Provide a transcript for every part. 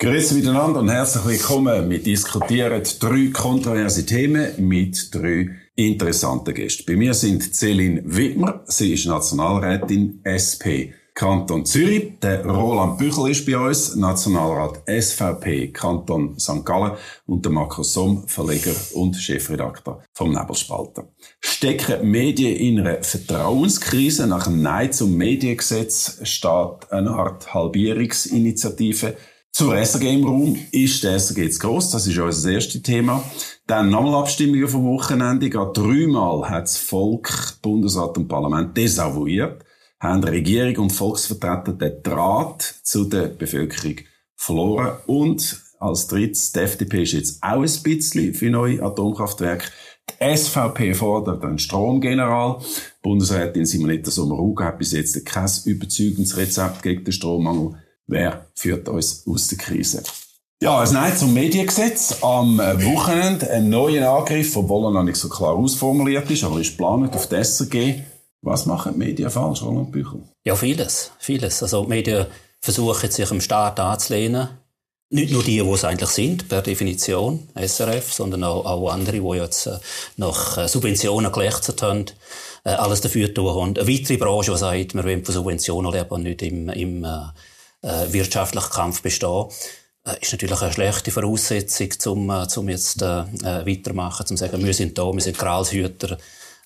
Grüezi miteinander und herzlich willkommen. Wir diskutieren drei kontroverse Themen mit drei interessanten Gästen. Bei mir sind Céline Wittmer, sie ist Nationalrätin SP Kanton Zürich. Der Roland Büchel ist bei uns, Nationalrat SVP Kanton St. Gallen und der Markus Somm, Verleger und Chefredakteur vom Nebelspalter. Stecken Medien in einer Vertrauenskrise? Nach einem Nein zum Mediengesetz steht eine Art Halbierungsinitiative zur SRG im Raum ist der SRG zu gross. Das ist unser erstes Thema. Dann nochmal Abstimmungen vom Wochenende. Gerade dreimal hat das Volk, Bundesrat und Parlament desavouiert, haben Regierung und Volksvertreter den Draht zu der Bevölkerung verloren. Und als drittes, die FDP ist jetzt auch ein bisschen für neue Atomkraftwerke. Die SVP fordert einen Stromgeneral. Bundesrätin Simonetta Sommaruga hat bis jetzt kein überzeugendes Rezept gegen den Strommangel Wer führt uns aus der Krise? Ja, ein Nein zum Mediengesetz. Am Wochenende ein neuer Angriff, obwohl er noch nicht so klar ausformuliert ist, aber ist geplant auf die SRG. Was machen die Medien falsch, Roland Büchel? Ja, vieles. Vieles. Also, die Medien versuchen sich im Staat anzulehnen. Nicht nur die, die es eigentlich sind, per Definition, SRF, sondern auch, auch andere, die jetzt äh, nach äh, Subventionen gelächzt haben, äh, alles dafür tun haben. Eine weitere Branche, die sagt, wir wollen von Subventionen leben und nicht im, im äh, wirtschaftlichen Kampf bestehen, äh, ist natürlich eine schlechte Voraussetzung, um, äh, um jetzt äh, äh, weitermachen, um zu sagen, wir sind da, wir sind Gralshüter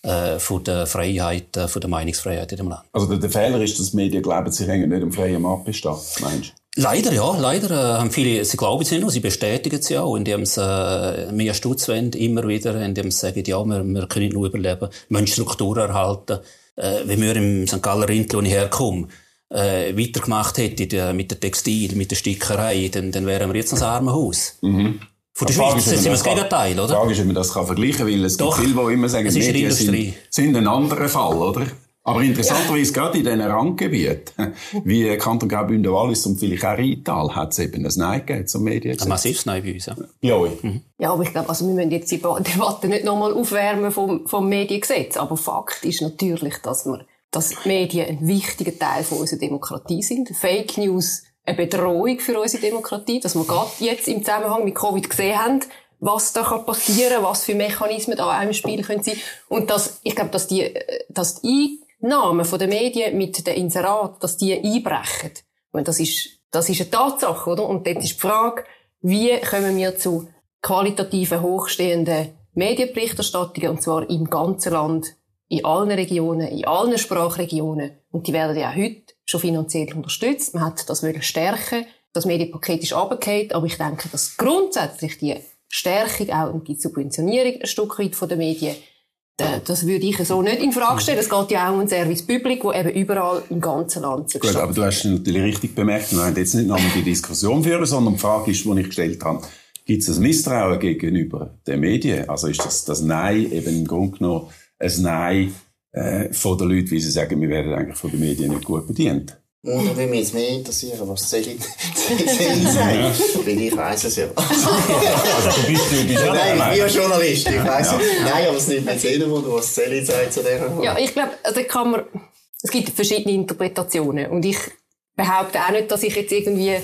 äh, von der Freiheit, äh, von der Meinungsfreiheit in dem Land. Also der, der Fehler ist, dass Medien glauben, sie hängen nicht im freien Markt bestehen, meinst du? Leider, ja, leider äh, haben viele, sie glauben es nicht nur, sie bestätigen es ja auch, indem sie äh, mehr Stutz wollen, immer wieder, indem sie sagen, ja, wir, wir können nicht nur überleben, wir müssen Strukturen erhalten. Äh, wenn wir im St. Galler Rindl, wo ich herkomme, äh, weitergemacht hätte mit der Textil, mit der Stickerei, dann, dann wären wir jetzt ein Armenhaus. Mhm. Von der Schweiz sind wir das Gegenteil, oder? Die Frage ist, ob man das kann vergleichen kann, weil es Doch, gibt viele, die immer sagen, Medien sind, sind ein anderer Fall, oder? Aber interessanterweise, ja. gerade in diesen Randgebieten, wie Kanton Graubünden, Wallis und vielleicht auch Rheintal, hat es eben ein Nein gegeben zum Medien. Ein massives Nein bei uns, ja. Ja, mhm. ja aber ich glaube, also wir müssen jetzt die Debatte nicht nochmal aufwärmen vom, vom Mediengesetz. Aber Fakt ist natürlich, dass wir dass Medien ein wichtiger Teil von unserer Demokratie sind. Fake News eine Bedrohung für unsere Demokratie, dass wir gerade jetzt im Zusammenhang mit Covid gesehen haben, was da passieren kann was für Mechanismen da im Spiel können sein. Und dass, ich glaube, dass die, dass die Einnahmen der Medien mit den Inserat, dass die einbrechen. Und das ist, das ist eine Tatsache, oder? Und dort ist die Frage, wie kommen wir zu qualitativen, hochstehenden Medienberichterstattungen, und zwar im ganzen Land, in allen Regionen, in allen Sprachregionen. Und die werden ja auch heute schon finanziell unterstützt. Man hat das wollen stärken. Das Medienpaket ist runtergefallen. Aber ich denke, dass grundsätzlich die Stärkung auch und die Subventionierung ein Stück weit von den Medien das würde ich so nicht in Frage stellen. Es geht ja auch um ein Service Public, wo eben überall im ganzen Land zu Gut, aber du hast natürlich richtig bemerkt, wir wollen jetzt nicht nochmal die Diskussion führen, sondern die Frage ist, die ich gestellt habe, gibt es ein Misstrauen gegenüber den Medien? Also ist das, das Nein eben im Grunde genommen ein Nein äh, von den Leuten, wie sie sagen, wir werden eigentlich von den Medien nicht gut bedient. Oder würde mich jetzt mehr interessieren, was Celine sagt. Weil ich weiss es ja. also du bist, du bist ja Nein, ich bin ja Journalist, ich weiss ja. Nein, aber es nimmt mir jetzt wo was Celine sagt zu der Ja, ich glaube, also kann man, es gibt verschiedene Interpretationen. Und ich behaupte auch nicht, dass ich jetzt irgendwie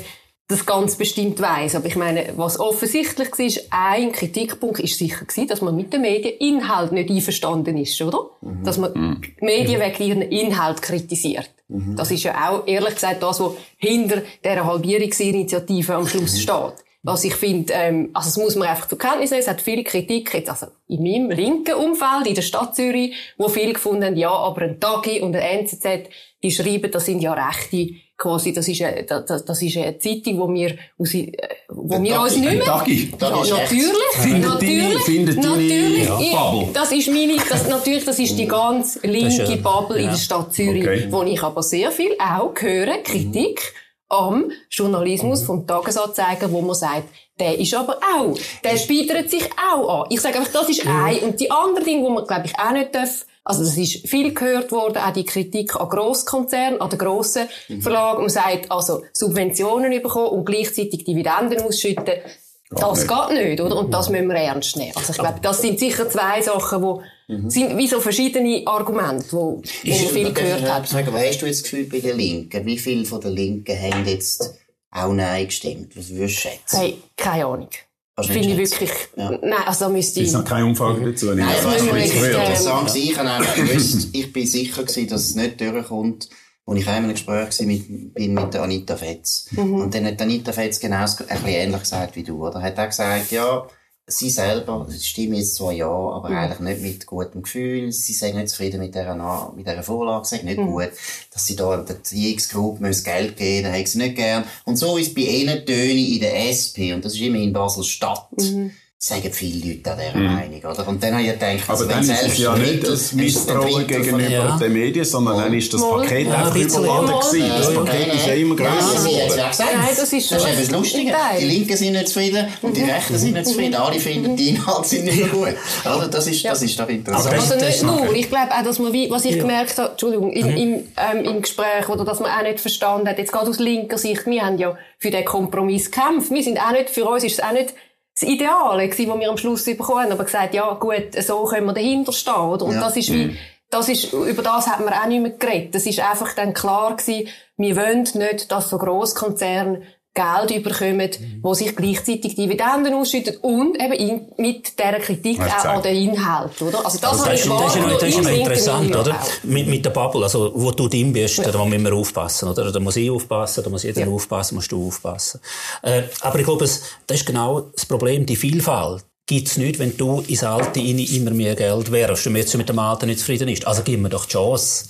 das ganz bestimmt weiß. Aber ich meine, was offensichtlich war, ein Kritikpunkt ist sicher gewesen, dass man mit den Medien Inhalt nicht einverstanden ist, oder? Mhm. Dass man mhm. Medien wegen ihren Inhalt kritisiert. Mhm. Das ist ja auch, ehrlich gesagt, das, was hinter dieser Halbierungsinitiative am Schluss mhm. steht. Was ich finde, ähm, also das muss man einfach zur Kenntnis nehmen, es hat viele Kritik, jetzt also in meinem linken Umfeld, in der Stadt Zürich, wo viele gefunden haben, ja, aber ein Tagi und ein NZZ, die schreiben, das sind ja Rechte, quasi, das ist eine, das, das ist eine Zeitung, wo wir, aus, äh, wo wir uns nicht mehr... Tagi. Ja, natürlich, findet natürlich, die, findet natürlich. Ja, Bubble. Das ist meine, das, natürlich, das ist die ganz linke Bubble ja. in der Stadt Zürich, okay. wo ich aber sehr viel auch höre, Kritik, mhm am Journalismus mhm. vom Tagesanzeiger, wo man sagt, der ist aber auch, der spielt sich auch an. Ich sage einfach, das ist mhm. ein. Und die andere Dinge, wo man, glaube ich, auch nicht darf, also das ist viel gehört worden, auch die Kritik an Grosskonzernen, an den grossen mhm. Verlagen. Man sagt, also Subventionen bekommen und gleichzeitig Dividenden ausschütten. Das geht nicht, oder? Und das müssen wir ernst nehmen. Also ich glaube, das sind sicher zwei Sachen, die mhm. sind wie so verschiedene Argumente, wo, wo man viel gehört hat. Sagen, was hast du jetzt das Gefühl bei den Linken? Wie viele von den Linken haben jetzt auch Nein gestimmt? Was würdest du schätzen? Hey, keine Ahnung. Du nicht Finde ich wirklich, Ja. nein, also da müsste Es ich, ist noch keine Umfrage dazu. Nein, ich das ich ähm, interessant. Ich gewusst, ich bin sicher gewesen, dass es nicht durchkommt. Und ich in einem Gespräch war mit, bin mit der Anita Fetz. Mhm. Und dann hat Anita Fetz genau ein bisschen ähnlich gesagt wie du, oder? Hat auch gesagt, ja, sie selber, stimmt jetzt zwar ja, aber Mhm. eigentlich nicht mit gutem Gefühl. Sie sind nicht zufrieden mit dieser, mit dieser Vorlage, sind nicht Mhm. gut. Dass sie da der TX-Group müssen Geld geben, da haben sie nicht gern. Und so ist bei ihnen Töne in der SP, und das ist immer in Basel-Stadt. Mhm. Sagen viele Leute an dieser Meinung, oder? Und dann habe ich gedacht, Aber also dann wenn ist es ja nicht ein Misstrauen gegenüber Ja. den Medien, sondern dann ist das. Paket Ja, einfach ein überladen gewesen. Das. Paket ist ja immer grösser geworden. ja. Nein, das ist das ist schon eben das Lustige. Die Linken sind nicht zufrieden und die Rechten sind nicht zufrieden. Alle finden, die Inhalte sind nicht mehr gut. Oder? Das ist, das ist doch interessant. Aber Also Das nicht nur. Ich glaube auch, dass man wie, was ich gemerkt habe, Entschuldigung, im, im, ähm, im Gespräch, oder dass man auch nicht verstanden hat, jetzt gerade aus linker Sicht, wir haben ja für den Kompromiss gekämpft. Wir sind auch nicht, für uns ist es auch nicht das Ideale gewesen, was wir am Schluss bekommen haben, aber gesagt, ja, gut, so können wir dahinter stehen, oder? Und Ja. das ist wie, das ist, über das hat man auch nicht mehr geredet. Das ist einfach dann klar gewesen, wir wollen nicht, dass so Grosskonzerne Geld überkommen, wo sich gleichzeitig Dividenden ausschütten und eben in, mit dieser Kritik auch an den Inhalt, oder? Also das, Das, habe ist, das, ist, ja das ist ja im noch linken interessant, oder? Mit, mit der Bubble, also, wo du drin bist, da müssen wir aufpassen, oder? Da muss ich aufpassen, da muss jeder Ja. aufpassen, musst du aufpassen. Äh, aber ich glaube, es, das ist genau das Problem, die Vielfalt. Gibt's nicht, wenn du ins Alte immer mehr Geld wärst und jetzt mit dem Alten nicht zufrieden ist. Also gib mir doch die Chance,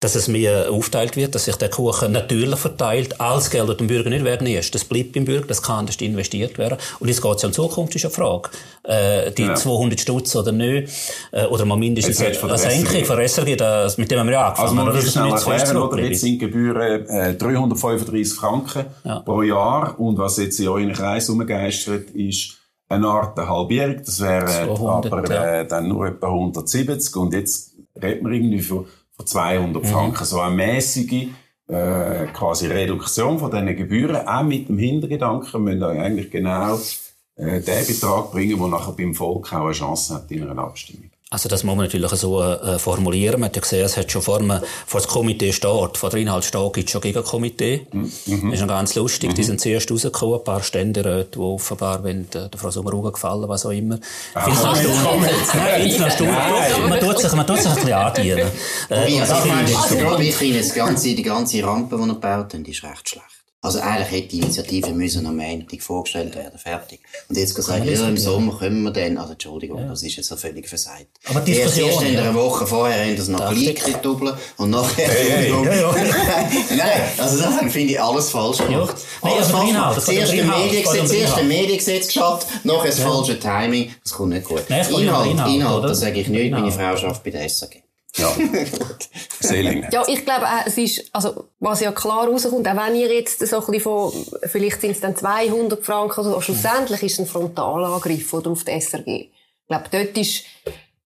dass es mehr aufteilt wird, dass sich der Kuchen natürlich verteilt. Alles Geld, das dem Bürger nicht wegnimmst, das bleibt beim Bürger, das kann anders investiert werden. Und jetzt geht es ja um Zukunft, ist eine Frage. Äh, die Ja. 200 Stutz oder nicht, äh, oder mal mindestens eine Senkung von SRG, das, mit dem haben wir ja Also angefangen. man oder? muss schnell ist erklären, oder? Jetzt sind Gebühren äh, 335 Franken Ja. pro Jahr und was jetzt in euren Kreis umgeistert ist, eine Art Halbierung, das wäre 200, aber ja. äh, dann nur etwa 170 und jetzt redet man irgendwie von 200 Mhm. Franken, so eine mäßige äh, quasi Reduktion von diesen Gebühren, auch mit dem Hintergedanken, müssen eigentlich genau äh, den Betrag bringen, der nachher beim Volk auch eine Chance hat in einer Abstimmung. Also das muss man natürlich so äh, formulieren. Man hat ja gesehen, es hat schon vor, dem, vor das Komitee steht. Vor der Inhaltsstaat gibt es schon Gegenkomitee. Mhm. Das ist noch ganz lustig. Die sind zuerst rausgekommen, ein paar Ständeräte, die offenbar, wenn der, der Frau Sommaruga gefallen, was auch immer. Ich finde es noch erstaunlich. Nein, ich finde es noch erstaunlich. Man tut sich, man tut sich ein bisschen andienen. Äh, also, also, finde, das ganze, die ganze Rampe, die er gebaut haben, ist recht schlecht. Also eigentlich hätte die Initiative müssen am Montag vorgestellt werden, fertig. Und jetzt gesagt, ja, im Sommer können wir dann, also Entschuldigung, das ist jetzt so völlig versagt. Aber die erst, Diskussion, erst in ja. einer Woche vorher haben das noch gleich doppelt und nachher... hey, ja, ja. Nein, also das finde ich alles falsch gemacht. Nein, Alles also falsch geht Zuerst ein Mediengesetz, zuerst ein. Mediengesetz geschafft, nachher das falsche Timing. Das kommt nicht gut. Nein, Inhalt, Inhalt, Inhalt, das sage ich nicht, meine. Frau schafft bei der SAG. Ja. Seeling. Ja, ich glaube, auch, es ist, also, was ja klar rauskommt, auch wenn ihr jetzt so ein bisschen von, vielleicht sind es dann 200 Franken oder so, schlussendlich ist es ein Frontalangriff, oder, auf die SRG. Ich glaube, dort ist,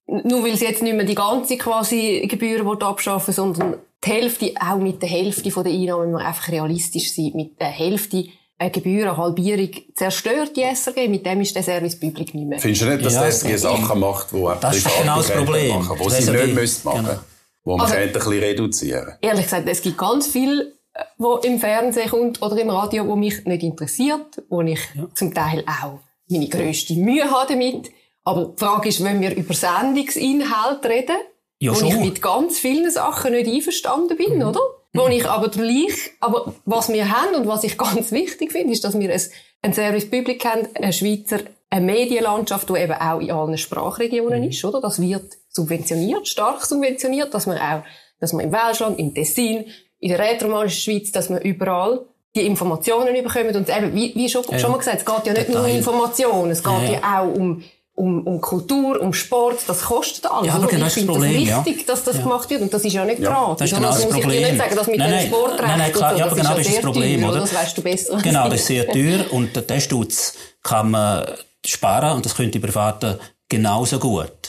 nur weil sie jetzt nicht mehr die ganze quasi Gebühren will abschaffen, sondern die Hälfte, auch mit der Hälfte von der Einnahmen, wenn wir einfach realistisch sind, mit der Hälfte eine Gebührenhalbierung zerstört die SRG, mit dem ist der Service Public nicht mehr. Findest du nicht, dass Ja, die SG Sachen macht, die Das ist genau das Problem. machen, die Das sie ja nicht müssen machen genau. Wo man Also- könnte ein bisschen reduzieren Ehrlich gesagt, es gibt ganz viel, wo im Fernsehen kommt oder im Radio, wo mich nicht interessiert, wo ich zum Teil auch meine grösste Mühe habe damit. Aber die Frage ist, wenn wir über Sendungsinhalt reden, Ja, wo schon. ich mit ganz vielen Sachen nicht einverstanden bin, oder? Wo ich aber gleich, aber was wir haben und was ich ganz wichtig finde, ist, dass wir ein, ein Service Public haben, eine Schweizer, eine Medienlandschaft, die eben auch in allen Sprachregionen ist, oder? Das wird subventioniert, stark subventioniert, dass man auch, dass man im Welschland, im Tessin, in der rätoromanischen Schweiz, dass man überall die Informationen bekommen und eben, wie, wie schon, schon mal gesagt, es geht ja nicht nur um Detail. Informationen, es geht Ja, ja, ja. auch um, um, um Kultur, um Sport, das kostet alles. Ja, aber genau ich das ist das finde Problem, ja. das wichtig, dass das Ja. gemacht wird und das ist ja nicht gratis. Das ist genau das muss ich dir Problem. nicht sagen, dass mit Nein, dem nein, Sportrecht nein, nein, klar, so, ja, aber genau das ist das Problem, teuer, oder? Das weißt du besser Genau, ich. das ist sehr teuer und den Stutz kann man sparen und das können die Privaten genauso gut.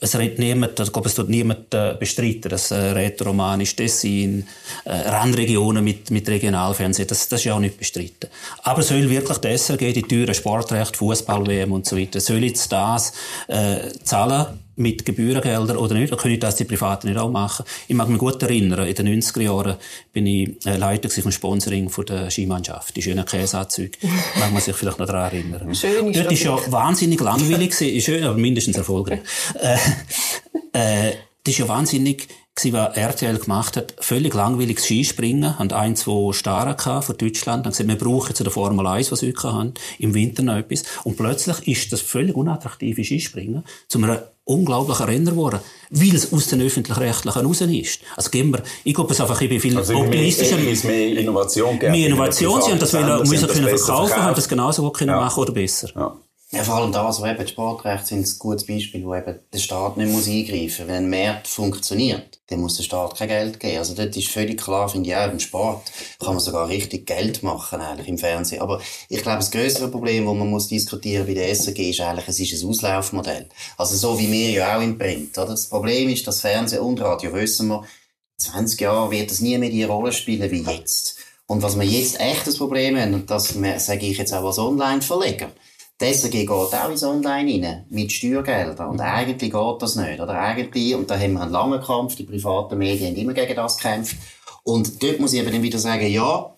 Es redet niemand, ich glaube, es tut niemand äh, bestreiten, dass äh, Rätoromanisch, Tessin, äh, Randregionen mit, mit Regionalfernsehen, das, das ist ja auch nicht bestritten. Aber soll wirklich die SRG, die teuren Sportrechte, Fußball-WM und so weiter, soll jetzt das äh, zahlen mit Gebührengeldern oder nicht, oder können das die Privaten nicht auch machen. Ich mag mich gut erinnern, in den 90er Jahren bin ich äh, Leiter vom Sponsoring von der Skimannschaft, die schönen Käseanzüge. mag man sich vielleicht noch daran erinnern. Schön ist Dort ist ja wahnsinnig langweilig ist schön, aber mindestens erfolgreich. äh, äh, das ist ja wahnsinnig was RTL gemacht hat. Völlig langweiliges Skispringen. Haben ein, zwei Starren gehabt von Deutschland. Dann gesagt, wir brauchen zu der Formel 1, was wir heute haben, im Winter noch etwas. Und plötzlich ist das völlig unattraktive Skispringen zu einem unglaublichen Renner geworden. Weil es aus den Öffentlich-Rechtlichen raus ist. Also geben wir, ich glaube es einfach, ich bin viel Also optimistischer. mehr, es mehr Innovation gegeben. Mehr Innovation, sie haben das wollen, müssen haben können verkaufen, haben das genauso gut können Ja. machen oder besser. Ja. Ja, vor allem das, wo eben Sportrechte sind, ein gutes Beispiel, wo eben der Staat nicht muss eingreifen muss. Wenn ein Markt funktioniert, dann muss der Staat kein Geld geben. Also dort ist völlig klar, finde ich auch, im Sport kann man sogar richtig Geld machen, eigentlich, im Fernsehen. Aber ich glaube, das größere Problem, das man muss diskutieren bei der SRG, ist eigentlich, es ist ein Auslaufmodell. Also so wie wir ja auch im Print, oder? Das Problem ist, dass Fernsehen und Radio, wissen wir, in 20 Jahren wird es nie mehr die Rolle spielen wie jetzt. Und was wir jetzt echt das Problem haben, und das sage ich jetzt auch als Online-Verleger, SRG geht auch ins Online rein, mit Steuergeldern. Und eigentlich geht das nicht, oder? Eigentlich, und da haben wir einen langen Kampf, die privaten Medien haben immer gegen das gekämpft. Und dort muss ich eben dann wieder sagen, ja,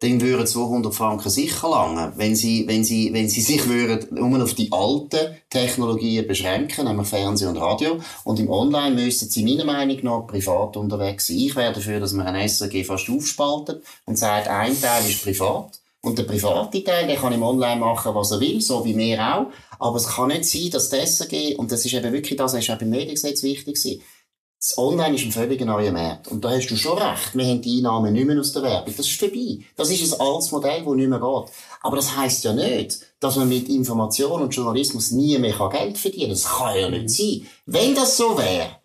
dann würden 200 Franken sicher lange, wenn sie, wenn sie, wenn sie sich würden nur auf die alten Technologien beschränken, nämlich Fernsehen und Radio. Und im Online müssten sie meiner Meinung nach privat unterwegs sein. Ich wäre dafür, dass man ein SRG fast aufspaltet und sagt, ein Teil ist privat. Und der private Teil, der kann im Online machen, was er will, so wie wir auch. Aber es kann nicht sein, dass das SRG, und das ist eben wirklich das, das ist auch beim Mediengesetz wichtig gewesen, das Online ist ein völlig neuer Markt. Und da hast du schon recht. Wir haben die Einnahmen nicht mehr aus der Werbung. Das ist vorbei. Das ist ein altes Modell, das nicht mehr geht. Aber das heisst ja nicht, dass man mit Information und Journalismus nie mehr Geld verdienen kann. Das kann ja nicht sein. Wenn das so wäre,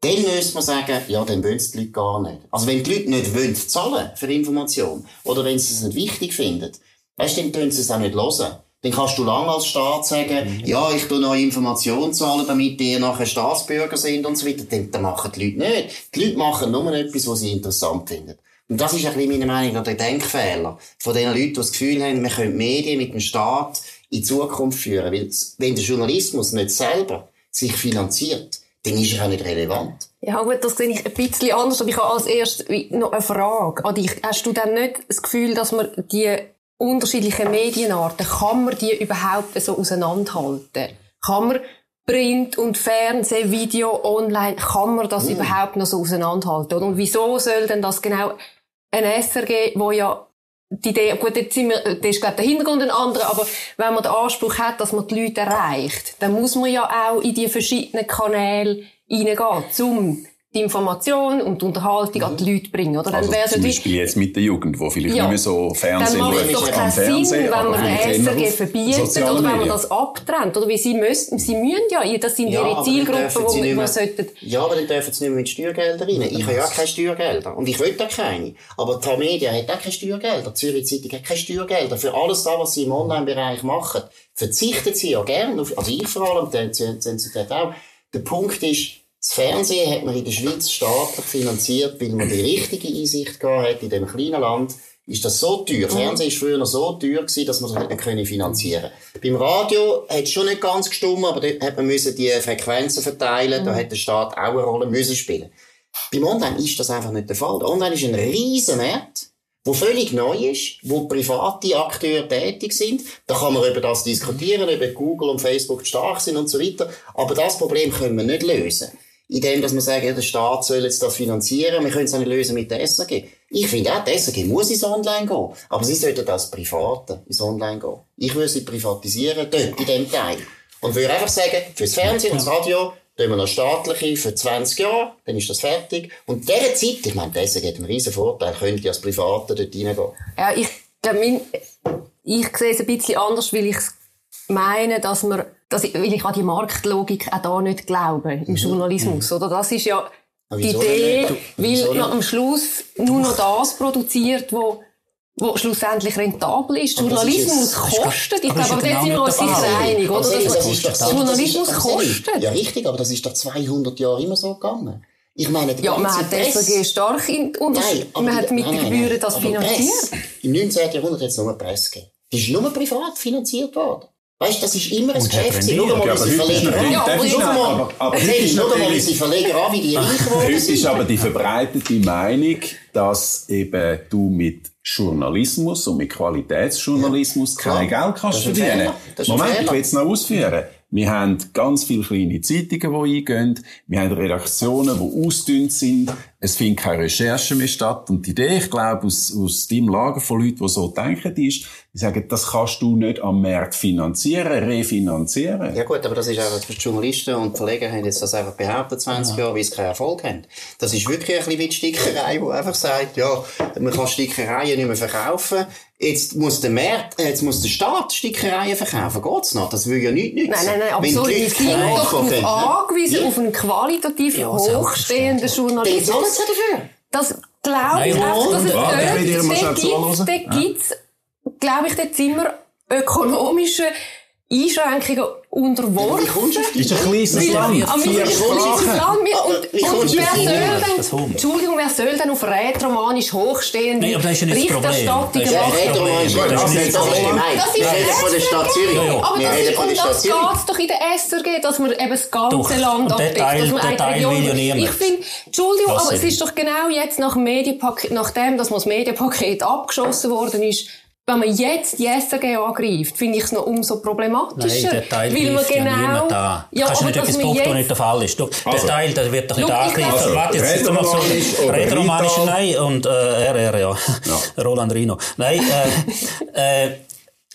dann müsste man sagen, ja, dann wollen es die Leute gar nicht. Also wenn die Leute nicht wollen zahlen für Information, oder wenn sie es nicht wichtig finden, weißt dann können sie es auch nicht hören. Dann kannst du lange als Staat sagen, ja, ich tue noch Information zahlen, damit die nachher Staatsbürger sind und so weiter. Dann, machen die Leute nicht. Die Leute machen nur etwas, was sie interessant finden. Und das ist ein bisschen meine Meinung nach der Denkfehler von den Leuten, die das Gefühl haben, wir können Medien mit dem Staat in die Zukunft führen. Weil, wenn der Journalismus nicht selber sich finanziert, dann ist er auch nicht relevant. Ja gut, das sehe ich ein bisschen anders, aber ich habe als erstes noch eine Frage an dich. Hast du denn nicht das Gefühl, dass man die unterschiedlichen Medienarten, kann man die überhaupt so auseinanderhalten? Kann man Print und Fernsehen, Video, Online, kann man das überhaupt noch so auseinanderhalten? Und wieso soll denn das genau ein SRG, wo ja die Idee, gut, jetzt sind wir, das ist, glaube der Hintergrund ein anderer, aber wenn man den Anspruch hat, dass man die Leute erreicht, dann muss man ja auch in die verschiedenen Kanäle reingehen, um die Information und die Unterhaltung an die Leute bringen, oder? Dann Also zum ja Beispiel jetzt mit der Jugend, wo vielleicht Ja. nicht mehr so Fernsehen dann macht es doch am keinen Sinn, Fernsehen, wenn man den SRG verbietet oder wenn man das abtrennt. Oder wie sie müssen, sie müssen ja, das sind ihre aber dann Zielgruppen, sie man, nicht man mehr- sollten, Ja, aber dann dürfen sie nicht mehr mit Steuergeldern rein. Ich habe ja auch keine Steuergelder. Und ich will auch keine. Aber die Media hat auch keine Steuergelder. Die Zürich Zeitung hat keine Steuergelder. Für alles das, was sie im Online-Bereich machen, verzichten sie ja gerne auf, also ich vor allem, die Zensität auch. Der Punkt ist, das Fernsehen hat man in der Schweiz staatlich finanziert, weil man die richtige Einsicht gehabt hat in dem kleinen Land. Ist das so teuer? Fernsehen ist früher so teuer gewesen, dass man das nicht können finanzieren Beim Radio hat es schon nicht ganz gestummt, aber dort hat man müssen die Frequenzen verteilen. Da hat der Staat auch eine Rolle müssen spielen. Beim Online ist das einfach nicht der Fall. Der Online ist ein riesen Markt, wo völlig neu ist, wo private Akteure tätig sind. Da kann man über das diskutieren, über Google und Facebook stark sind und so weiter. Aber das Problem können wir nicht lösen. Indem, dass wir sagen, ja, der Staat soll jetzt das finanzieren. Wir können es auch nicht lösen mit der SRG. Ich finde auch, die SRG muss ins Online gehen. Aber sie sollten als Private ins Online gehen. Ich würde sie privatisieren, dort, in dem Teil. Und würde einfach sagen, fürs Fernsehen und das Radio, tun wir noch staatliche für 20 Jahre, dann ist das fertig. Und dieser Zeit, ich meine, die SRG hat einen riesen Vorteil, könnte als Private dort reingehen. Ja, ich, glaube, mein, ich sehe es ein bisschen anders, weil ich meine, dass man, dass ich, weil ich an die Marktlogik auch da nicht glaube, im Journalismus, oder? Das ist ja Aber die Idee? Wieso weil man nicht? am Schluss nur noch das produziert, wo wo schlussendlich rentabel ist. Aber das ist Journalismus jetzt- kostet. Ich aber glaube, aber ja dort sind genau wir uns sicher einig, oder? Aber Journalismus aber kostet. Ja, richtig, aber das ist doch 200 Jahre immer so gegangen. Ich meine, die Ja, man hat Presse- SRG stark in, unter, Nein, aber man die- hat mit den Gebühren das Aber finanziert. Presse, Im 19. Jahrhundert hat es nur Presse gegeben. Die ist nur privat finanziert worden. Weißt du, das ist immer ein Und Geschäft. Schau mal, Ja, aber heute ist Verleger an. darf ich Schau mal, Aber- aber schau mal natürlich- unsere Verleger an, wie die reich geworden Heute ist sind. aber die verbreitete Meinung, dass eben du mit Journalismus und mit Qualitätsjournalismus kein Klar. Geld kannst verdienen. Moment, ich will es noch ausführen. Wir haben ganz viele kleine Zeitungen, die eingehen. Wir haben Redaktionen, die ausdünnt sind. Es findet keine Recherche mehr statt. Und die Idee, ich glaube, aus, aus deinem Lager von Leuten, die so denken, die ist, die sagen, das kannst du nicht am Markt finanzieren, refinanzieren. Ja gut, aber das ist einfach, die Journalisten und Verleger haben jetzt das einfach behauptet, 20 Jahre, weil sie keinen Erfolg haben. Das ist wirklich ein bisschen wie die Stickerei, die einfach sagt, ja, man kann Stickereien nicht mehr verkaufen. Jetzt muss der Markt, äh, jetzt muss der Staat Stickereien verkaufen. Geht's noch? Das will ja nicht nützen. Nein, nein, nein, so, die sind doch darauf angewiesen, Ja. auf einen qualitativ Ja, hochstehenden Journalismus. Sie dafür. Das glaube ich einfach, dass es dort, zuhören. gibt, gibt's, glaube ich, dort sind wir ökonomische Einschränkungen unterworfen. Wie kommst du auf die ist ein kleines Land, Aber und, wie und kommst du wer soll dann. Entschuldigung, wer soll denn auf rätoromanisch hochstehende Nein, aber das ist ja nicht das Problem. Berichterstattungen Das ist machen? Das ist das nicht ist das das Problem. gemein. Das ist Wir reden von der Stadt Zürich. Aber Wir das ist, um das geht's doch in der SRG, dass man eben das ganze. Land Und abdeckt. Dass man der eine Teil Region- will ja niemand. Ich finde, Entschuldigung, aber es ist doch genau jetzt nach dem Medienpaket, nachdem, dass man das Medienpaket abgeschossen worden ist, wenn man jetzt die SRG angreift, finde ich es noch umso problematischer. Nein, der Teil weil man ja genau, niemand an. ja, Kannst du nicht etwas was jetzt- nicht der Fall ist. Du, Also. der Teil, der wird doch nicht angegriffen. glaube- Warte, jetzt, jetzt mal so. Rätoromanisch nein, und, äh, RR, ja. Roland Rino. Nein, äh, äh,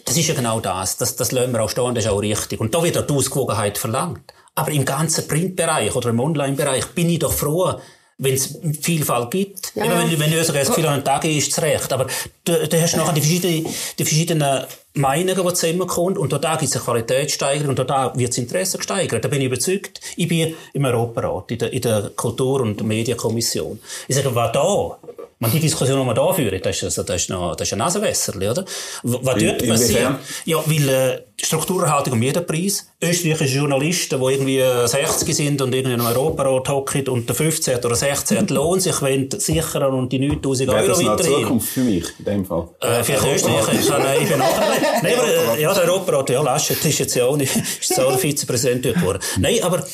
das ist ja genau das. Das, das lassen wir auch stehen, das ist auch richtig. Und da wird auch die Ausgewogenheit verlangt. Aber im ganzen Printbereich oder im Online-Bereich bin ich doch froh, wenn es Vielfalt gibt. Ja, ja. wenn, wenn ich das Gefühl habe, ein Tag ist es recht. Aber du, du hast nachher die verschiedenen, die verschiedenen Meinungen, die zusammenkommen. Und da gibt es eine Qualitätssteigerung und da wird das Interesse gesteigert. Da bin ich überzeugt. Ich bin im Europarat, in der, in der Kultur- und Medienkommission. Ich sage, was da? Man, die Diskussion, die wir da führen, das ist, das ist, noch, das ist ein Nasenwässerli, oder? Was In- dort inwiefern? passiert? Ja, weil äh, Strukturerhaltung um jeden Preis. Österreichische Journalisten, die irgendwie äh, 60 sind und irgendwie im Europarat hocken und der 15. oder 16. Lohn sich wollen sichern und die 9000 Wäre Euro das noch eine weiterhin. Zukunft für mich, in dem Fall? Äh, vielleicht Österreich, ich kann, nein, ich bin nachher. Nein, aber, äh, ja, der Europarat, ja, Laschet ist jetzt ja auch nicht, ist auch Vizepräsident dort geworden. Nein, aber,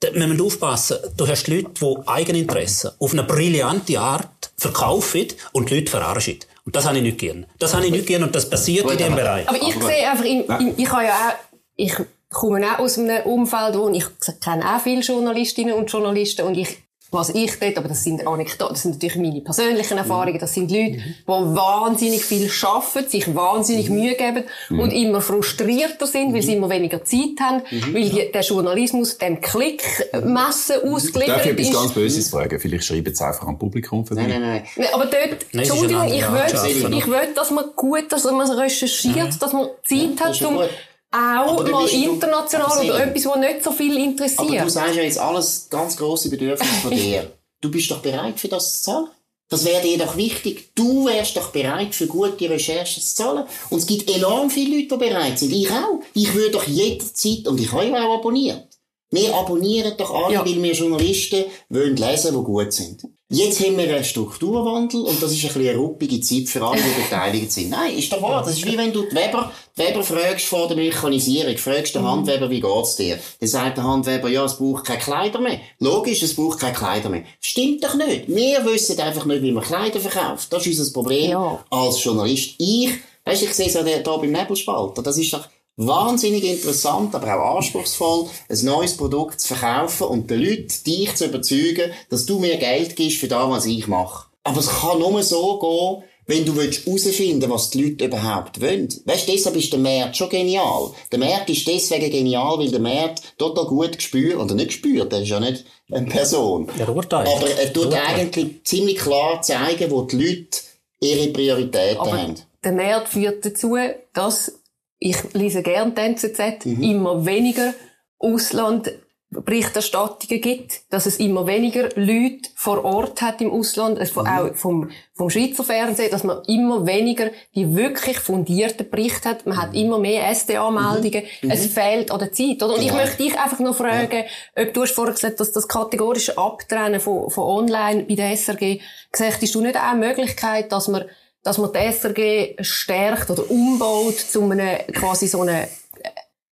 wir müssen aufpassen. Du hast Leute, die Eigeninteressen auf eine brillante Art verkaufen und die Leute verarschen. Und das habe ich nicht gern. Das habe ich nicht gern und das passiert Gut, in dem aber- Bereich. Aber ich sehe einfach, in, in, ich habe ja auch, ich komme auch aus einem Umfeld, wo ich kenne auch viele Journalistinnen und Journalisten und ich, was ich dort, aber das sind Anekdoten, das sind natürlich meine persönlichen Erfahrungen, das sind Leute, die wahnsinnig viel arbeiten, sich wahnsinnig Mühe geben und immer frustrierter sind, weil sie immer weniger Zeit haben, weil die, der Journalismus dem Klickmessen ausgeliefert Darf ich etwas ist. ganz Böses fragen? Vielleicht schreibe es einfach am Publikum für Nein, mich. nein, nein. Nein, aber dort, Nein, ist Entschuldigung, ich will, ich will, dass man gut, dass man recherchiert, dass man Zeit das hat, ist ja um gut. Auch mal international oder etwas, was nicht so viel Aber du interessiert. sagst ja jetzt alles ganz grosse Bedürfnisse von dir. Du bist doch bereit für das zu zahlen? Das wäre dir doch wichtig. Du wärst doch bereit, für gute Recherchen zu zahlen. Und es gibt enorm viele Leute, die bereit sind. Ich auch. Ich würde doch jederzeit, und ich habe ja auch abonniert. Wir abonnieren doch alle, Ja. weil wir Journalisten wollen lesen, die gut sind. Jetzt haben wir einen Strukturwandel und das ist ein bisschen eine ruppige Zeit für alle, die beteiligt sind. Nein, ist doch wahr. Das ist wie wenn du die Weber, die Weber fragst vor der Mechanisierung, fragst den Handweber, wie geht's dir? Dann sagt der Handweber, ja, es braucht keine Kleider mehr. Logisch, es braucht keine Kleider mehr. Stimmt doch nicht. Wir wissen einfach nicht, wie man Kleider verkauft. Das ist unser Problem Ja. als Journalist. Ich, weißt, ich sehe es ja hier beim Nebelspalter. Das ist doch wahnsinnig interessant, aber auch anspruchsvoll, ein neues Produkt zu verkaufen und den Leuten, dich zu überzeugen, dass du mir Geld gibst für das, was ich mache. Aber es kann nur so gehen, wenn du herausfinden willst, was die Leute überhaupt wollen. Weißt du, deshalb ist der Markt schon genial. Der Markt ist deswegen genial, weil der Markt total gut gespürt, oder nicht gespürt, der ist ja nicht eine Person. Er urteilt. Aber er tut Urteilt. eigentlich ziemlich klar zeigen, wo die Leute ihre Prioritäten Aber haben. der Markt führt dazu, dass ich lese gerne die NZZ, Mhm. immer weniger Auslandberichterstattungen gibt, dass es immer weniger Leute vor Ort hat im Ausland, also Mhm. auch vom, vom Schweizer Fernsehen, dass man immer weniger die wirklich fundierten Berichte hat. Man hat immer mehr SDA-Meldungen. Es fehlt an der Zeit, oder? Und ich Mhm. Genau. möchte dich einfach noch fragen, ob du hast vorher gesagt, dass das kategorische Abtrennen von, von online bei der SRG, siehst du nicht auch eine Möglichkeit, dass man dass man die SRG stärkt oder umbaut zu einem quasi so einem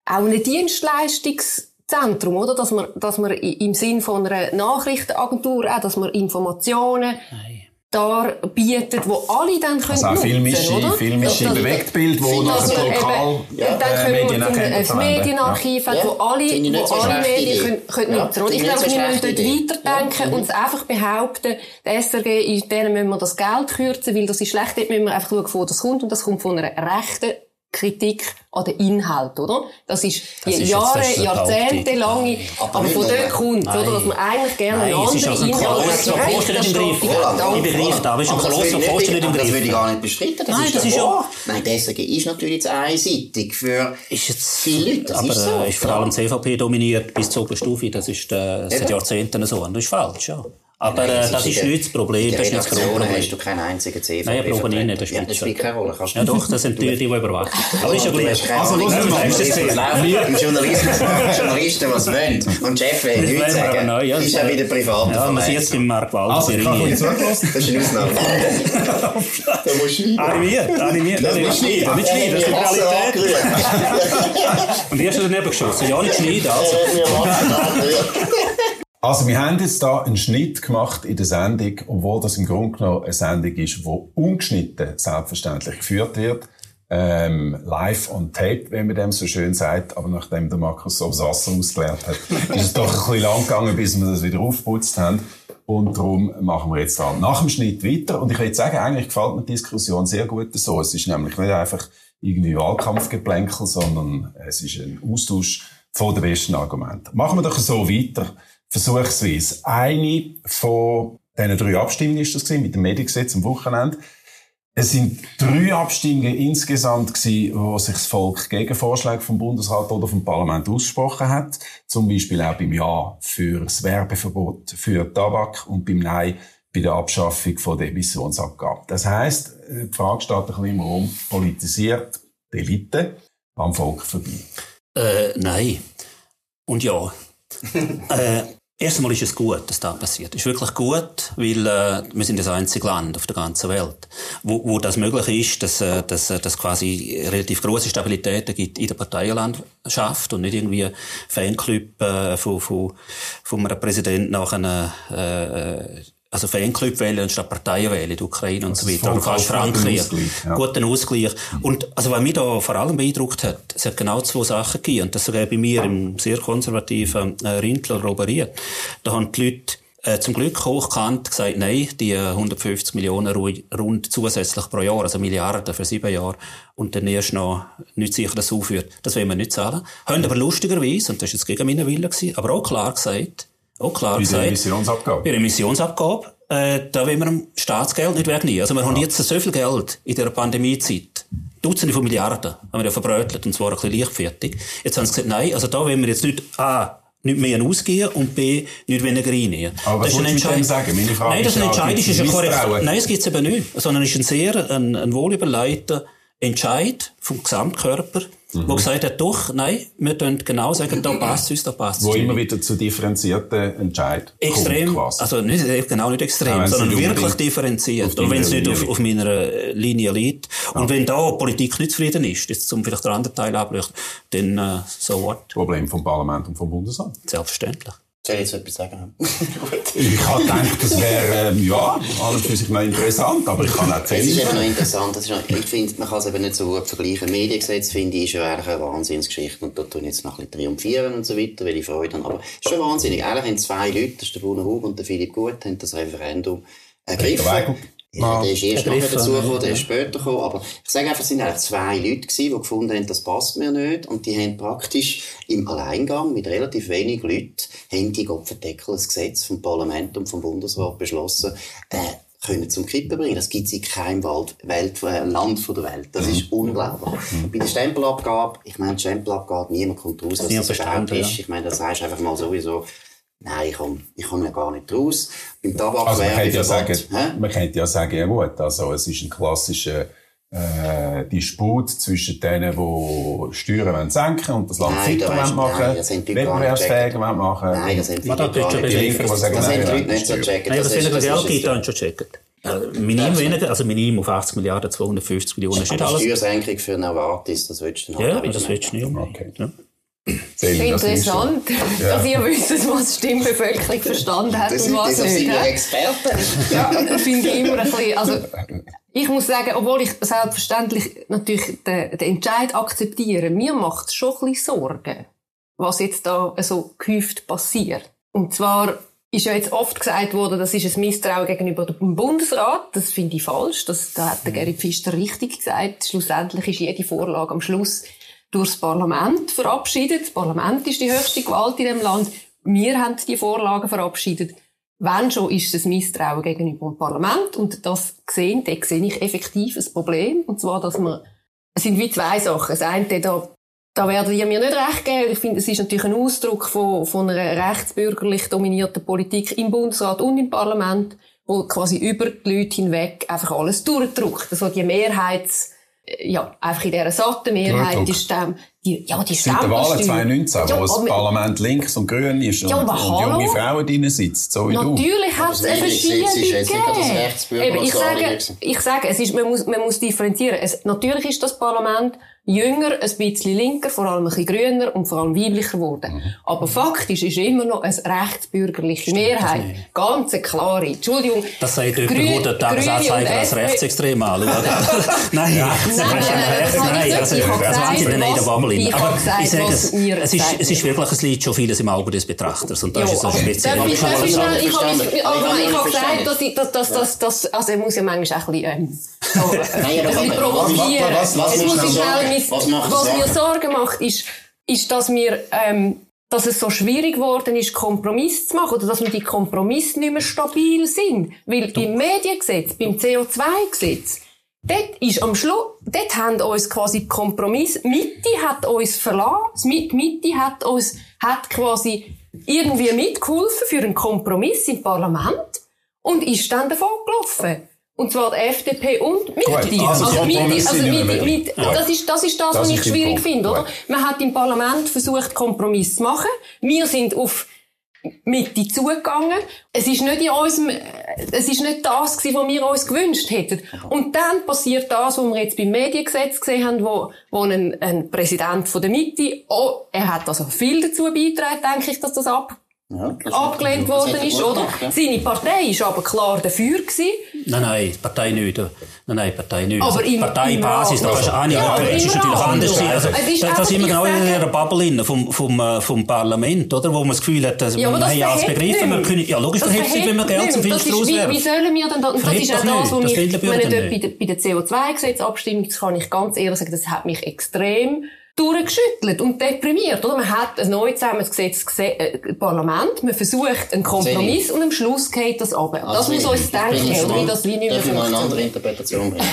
auch ein Dienstleistungszentrum, oder? Dass man, dass man im Sinn von einer Nachrichtenagentur auch, dass man Informationen Nein. Darbietet, wo alle dann können Also nutzen, filmische, oder? filmische Dass- Bewegtbild, wo nachher man lokal eben- äh, dann können Medien ein. Medienarchiv Ja. wo alle, wo so alle Medien können, können Ja, nutzen. Ich glaube, so wir müssen dort Idee. weiterdenken und einfach behaupten, der SRG, ist- denen müssen wir das Geld kürzen, weil das ist schlecht. Dort müssen wir einfach schauen, wo das kommt. Und das kommt von einer rechten Kritik an den Inhalt, oder? Das ist Das ist Jahre, das ist eine jahrzehntelange, Aber aber von dort kommt, oder? Dass man eigentlich gerne Nein, einen es ist anderen also ein Inhalt Koloss, als der kostet nicht im Griff. Ich begreife das, aber es ist ein Aber das Koloss, will der ich kostet nicht- im aber Das Griff. würde ich gar nicht bestreiten. Das Nein, ist das ja ist ja-. Nein, das ist natürlich jetzt einseitig für Ist jetzt, viele Leute. Das aber ist so. äh, ist vor allem CVP dominiert bis zur Oberstufe. Das ist äh, seit. Jahrzehnten so. Und das ist falsch, ja. Aber Nein, äh, das in ist der- nicht das Problem. Das ist nicht das Grundproblem. hast du keinen einzigen CV. Nein, ich glaube nicht, das ja, spielt das spielt keine Rolle. Kannst du Ja doch, das sind die, die überwachen. Aber ist ja Du hast gleich. keine Also, los, wir das machen das Im Journalismus, Journalisten, was wollen. Und Chef will Das nichts sagen. neu, ja. ist ja wieder privat. Ja, man sieht es beim Mark Walder. Also, ich habe sehr euch zugelassen. Das ist eine Ausnahme. da musst du Animiert, animiert. Nein, nicht schneiden, nicht schneiden, das ist die Realität. Und die hast du daneben geschossen. Ja, nicht schneiden, also. Also, wir haben jetzt da einen Schnitt gemacht in der Sendung, obwohl das im Grunde genommen eine Sendung ist, die ungeschnitten selbstverständlich geführt wird. Ähm, live on tape, wenn man dem so schön sagt. Aber nachdem der Markus so das Wasser ausgeleert hat, ist es doch ein bisschen lang gegangen, bis wir das wieder aufgeputzt haben. Und darum machen wir jetzt da nach dem Schnitt weiter. Und ich würde sagen, eigentlich gefällt mir die Diskussion sehr gut so. Es ist nämlich nicht einfach irgendwie Wahlkampfgeplänkel, sondern es ist ein Austausch von den besten Argumenten. Machen wir doch so weiter. Versuchsweise. Eine von diesen drei Abstimmungen ist das gewesen, mit dem Mediengesetz am Wochenende. Es sind drei Abstimmungen insgesamt gewesen, wo sich das Volk gegen Vorschläge vom Bundesrat oder vom Parlament ausgesprochen hat. Zum Beispiel auch beim Ja für das Werbeverbot für Tabak und beim Nein bei der Abschaffung von der Emissionsabgabe. Das heisst, die Frage steht ein bisschen im Raum, politisiert die Elite am Volk vorbei. Äh, nein. Und ja. äh, erstmal ist es gut, dass das passiert. Es ist wirklich gut, weil äh, wir sind das einzige Land auf der ganzen Welt, wo, wo das möglich ist, dass äh, dass, äh, dass quasi relativ große Stabilität gibt in der Parteienlandschaft und nicht irgendwie Fanclub äh, von, von, von einem Präsidenten nach einer äh, also Fanclub wählen anstatt Parteien wählen in der Ukraine und so weiter. Oder fast Frankreich. Ausgleich, ja. Guten Ausgleich. Und, also, was mich da vor allem beeindruckt hat, es hat genau zwei Sachen gegeben. Und das sogar bei mir im sehr konservativen äh, Rindler Roberiert. Da haben die Leute äh, zum Glück hochkant gesagt, nein, die äh, 150 Millionen ru- rund zusätzlich pro Jahr, also Milliarden für sieben Jahre, und dann erst noch nicht sicher das aufführt, das wollen wir nicht zahlen. Haben aber lustigerweise, und das ist jetzt gegen meinen Willen gewesen, aber auch klar gesagt, auch klar Bei der gesagt, Emissionsabgabe. bei der Emissionsabgabe, äh, da wir dem Staatsgeld nicht wegnehmen. Also wir haben jetzt so viel Geld in dieser Pandemiezeit. Dutzende von Milliarden haben wir ja verbrötelt, und zwar ein bisschen leichtfertig. Jetzt haben sie gesagt, nein, also da wollen wir jetzt nicht, A, nicht mehr ausgehen und B, nicht weniger reinnehmen. Aber was Das ist ein Entscheid- sagen? Meine Frage Nein, das ist ein ja, Entscheid, ist ein korrekt. Nein, es gibt's eben nicht. Sondern es ist ein sehr, ein, ein wohlüberlegter Entscheid vom Gesamtkörper, Mhm. wo gesagt hat, doch, nein, wir können genau sagen, da passt uns, da passt Wo uns immer wieder zu differenzierten Entscheid Extrem, kommt also nicht, genau nicht extrem, Ja, es sondern wirklich differenziert. Und wenn es nicht auf, auf meiner äh, Linie liegt. Und wenn da Politik nicht zufrieden ist, jetzt zum vielleicht der andere Teil ableuchten, dann äh, so what? Problem vom Parlament und vom Bundesamt. Selbstverständlich. Soll ich jetzt etwas sagen? Ich habe gedacht, das wäre, ähm, ja, und für sich noch interessant, aber ich kann auch Es ist eben noch interessant. Das ist noch, ich finde, man kann es eben nicht so gut vergleichen. Mediengesetz, finde ich, ist ja eigentlich eine Wahnsinnsgeschichte. Und da tun jetzt noch ein bisschen triumphieren und so weiter, weil ich Freude habe. Aber es ist schon wahnsinnig. Eigentlich haben zwei Leute, das ist der Bruno Hug und der Philipp Gut, haben das Referendum ergriffen. Ja, der ist erst nachher Ergriffen, dazu gekommen, der ja. ist später gekommen. Aber ich sage einfach, es sind eigentlich zwei Leute gewesen, die gefunden haben, das passt mir nicht. Und die haben praktisch im Alleingang mit relativ wenig Leuten, haben die Gottverdeckel ein Gesetz vom Parlament und vom Bundesrat beschlossen, äh, können zum Kippen bringen. Das gibt es in keinem Wald, Welt, äh, Land von der Welt. Das ist unglaublich. Bei der Stempelabgabe, ich meine, die Stempelabgabe, niemand kommt raus, dass das überhaupt verstanden, ist. Ich meine, das heißt einfach mal sowieso, nein, ich komme ich komm ja gar nicht raus. Beim Tabak Also man könnte ja sagen, man könnte ja sagen, ja gut, also es ist ein klassischer äh, Disput zwischen denen, die Steuern wollen senken und das Land fitter da machen, nein, das haben die gar nicht wettbewerbsfähiger machen. Nein, das haben Man hat gar nicht Die gecheckt. Die Das haben die nein, Leute nicht so das gecheckt. Nein, Das das ist- weniger das Geld ist- gibt, haben schon gecheckt. Minim weniger, also Minim auf 80 Milliarden, 250 Millionen, ist nicht Aber alles. Steuersenkung für Novartis, das willst du dann Ja, halt das nicht. willst du nicht unbedingt. Okay. Ja. Celine, das. Interessant, dass ihr wisst, was die Stimmbevölkerung verstanden hat Das und was das sind nicht. ja? Experten. Ja, das finde ich immer ein bisschen, also, ich muss sagen, obwohl ich selbstverständlich natürlich den, den Entscheid akzeptiere, mir macht es schon ein bisschen Sorgen, was jetzt da so gehäuft passiert. Und zwar ist ja jetzt oft gesagt worden, das ist ein Misstrauen gegenüber dem Bundesrat. Das finde ich falsch. Das, da hat der Gerrit Pfister richtig gesagt. Schlussendlich ist jede Vorlage am Schluss durchs Parlament verabschiedet. Das Parlament ist die höchste Gewalt in dem Land. Wir haben die Vorlagen verabschiedet. Wenn schon, ist es ein Misstrauen gegenüber dem Parlament. Und das gesehen, da sehe ich effektiv ein Problem. Und zwar, dass man, es sind wie zwei Sachen. Das eine, da, da werden ihr mir nicht recht geben. Ich finde, es ist natürlich ein Ausdruck von, von einer rechtsbürgerlich dominierten Politik im Bundesrat und im Parlament, wo quasi über die Leute hinweg einfach alles durchdrückt. Also die Mehrheits, ja, einfach in dieser satten Mehrheit, die Durchdruck. Stem, die, ja, die Seit der Wahl Stempelsteuer. 2019, Ja, wo das Parlament links und grün ist und, Ja, und junge Frauen drin sitzen, so wie du. Natürlich hat es eine Verschiebung es ist jetzt nicht gerade das gegeben. Ich sage, ich sage, es ist, man muss, man muss differenzieren. Es, natürlich ist das Parlament jünger, ein bisschen linker, vor allem ein bisschen grüner und vor allem weiblicher geworden. Mhm. Aber faktisch ist immer noch eine rechtsbürgerliche Mehrheit. Ganz eine klare. Entschuldigung. Das sagt jemand, der den Tagesanzeiger als rechtsextrem anschaut. nein, nein, das ist nein, das ich nein, gesagt. das Ich ist habe das haben sie gesagt, dann in der was- Bubble. ich Aber ich sage, es, es, ist, gesagt es ist wirklich, es liegt schon vieles im Auge des Betrachters. Und das Ja, ist so speziell. ich, ich ich habe, ich, Ich ich verstanden. gesagt, dass ich, dass, dass, dass, dass, also er muss ja manchmal auch ein bisschen, ähm, so, Nein, ein aber bisschen provozieren. was- was- was Jetzt muss ich man schnell mein- Was was mir Sorgen macht, ist, ist, dass mir, ähm, dass es so schwierig geworden ist, Kompromiss zu machen, oder dass mir die Kompromisse nicht mehr stabil sind. Weil beim Mediengesetz, beim CO2-Gesetz, Dort ist am Schluss, dort haben uns quasi Kompromiss, Mitte hat uns verlassen, Mitte hat uns, hat quasi irgendwie mitgeholfen für einen Kompromiss im Parlament und ist dann davon gelaufen. Und zwar die FDP und Mitte. Gut, also Mitte, Kompromisse also Mitte, Mitte, das ist, das ist das, Das was ich schwierig finde, oder? Man hat im Parlament versucht, Kompromiss zu machen. Wir sind auf Mitte zugegangen. Es ist nicht in unserem, äh, es ist nicht das gewesen, was wir uns gewünscht hätten. Und dann passiert das, was wir jetzt beim Mediengesetz gesehen haben, wo, wo ein, ein Präsident von der Mitte, oh, er hat also viel dazu beigetragen, denke ich, dass das ab, Ja, das- abgelehnt worden ist, oder? gemacht, ja. Seine Partei ist aber klar dafür gewesen. Nein, nein, Partei nicht. Nein, nein, Partei nicht. Aber Also, im- Parteibasis, im da kannst du Rahmen. eine, Ja, im ist natürlich anders. gewesen. Also, da, sind wir genau in einer Bubble drin, vom, vom, äh, vom Parlament, oder? Wo man das Gefühl hat, dass Ja, aber wir das haben ja alles begriffen, wir nicht. können, ja, logisch Das verhebt sich, wenn wir Geld zum nicht. Das Fenster ist, wie, sollen wir denn da, und das ist auch das, nicht. was Das mich, der ich dort bei der, bei der CO2-Gesetzabstimmung, das kann ich ganz ehrlich sagen, das hat mich extrem durchgeschüttelt und deprimiert, oder? Man hat ein neu zusammengesetztes Gese äh, Parlament, man versucht einen Kompromiss und am Schluss geht das ab. das Also, muss uns ich denken, oder? Wie das wie nicht mehr mal eine andere funktioniert. Interpretation bringen?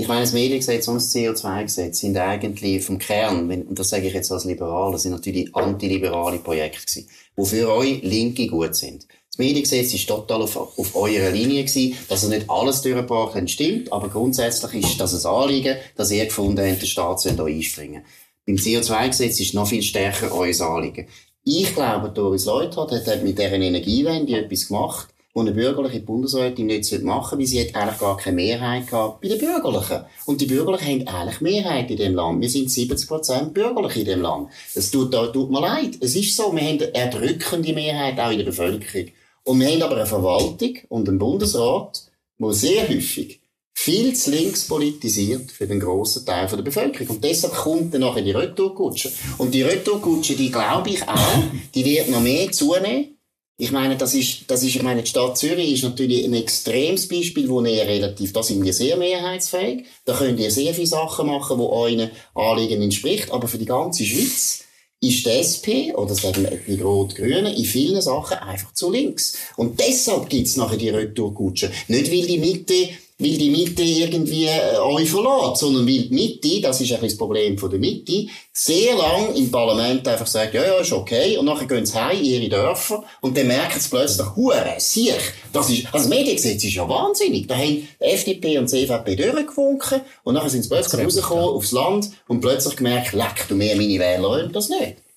Ich meine, das Mediengesetz und das CO2-Gesetz sind eigentlich vom Kern, wenn, und das sage ich jetzt als Liberaler, sind natürlich antiliberale Projekte gewesen, die für euch Linke gut sind. Das Mediengesetz ist total auf, auf eurer Linie gewesen, dass ihr nicht alles durchgebracht habt, stimmt, aber grundsätzlich ist das ein Anliegen, dass ihr gefunden habt, der Staat soll da einspringen. Beim CO2-Gesetz ist noch viel stärker euer Anliegen. Ich glaube, Doris Leuthard hat, mit dieser Energiewende etwas gemacht, wo eine bürgerliche Bundesrätin nicht machen sollte, weil sie eigentlich gar keine Mehrheit gehabt bei den Bürgerlichen. Und die Bürgerlichen haben eigentlich Mehrheit in dem Land. Wir sind 70% Bürgerliche in dem Land. Das tut, tut mir leid. Es ist so, wir haben eine erdrückende Mehrheit auch in der Bevölkerung. Und wir haben aber eine Verwaltung und einen Bundesrat, wo sehr häufig viel zu links politisiert für den grossen Teil der Bevölkerung. Und deshalb kommt dann nachher die Retourkutsche. Und die Retourkutsche, die glaube ich auch, die wird noch mehr zunehmen. Ich meine, das ist, das ist, ich meine, die Stadt Zürich ist natürlich ein extremes Beispiel, wo ihr relativ, da sind wir sehr mehrheitsfähig. Da könnt ihr sehr viele Sachen machen, wo euren Anliegen entspricht. Aber für die ganze Schweiz ist die SP, oder sagen wir die Rot-Grünen, in vielen Sachen einfach zu links. Und deshalb gibt's nachher die Retourkutsche. Nicht, weil die Mitte, weil die Mitte irgendwie äh, euch verlässt, sondern weil die Mitte, das ist ein das Problem von der Mitte, sehr lang im Parlament einfach sagt, ja, ja, ist okay, und nachher gehen sie heim in ihre Dörfer, und dann merken sie plötzlich, hure, siech, das ist, also das Mediengesetz ist ja wahnsinnig. Da haben die FDP und die CVP durchgewunken, und nachher sind sie plötzlich rausgekommen aufs Land, und plötzlich gemerkt, leck, du mehr, meine Wähler wollen das nicht.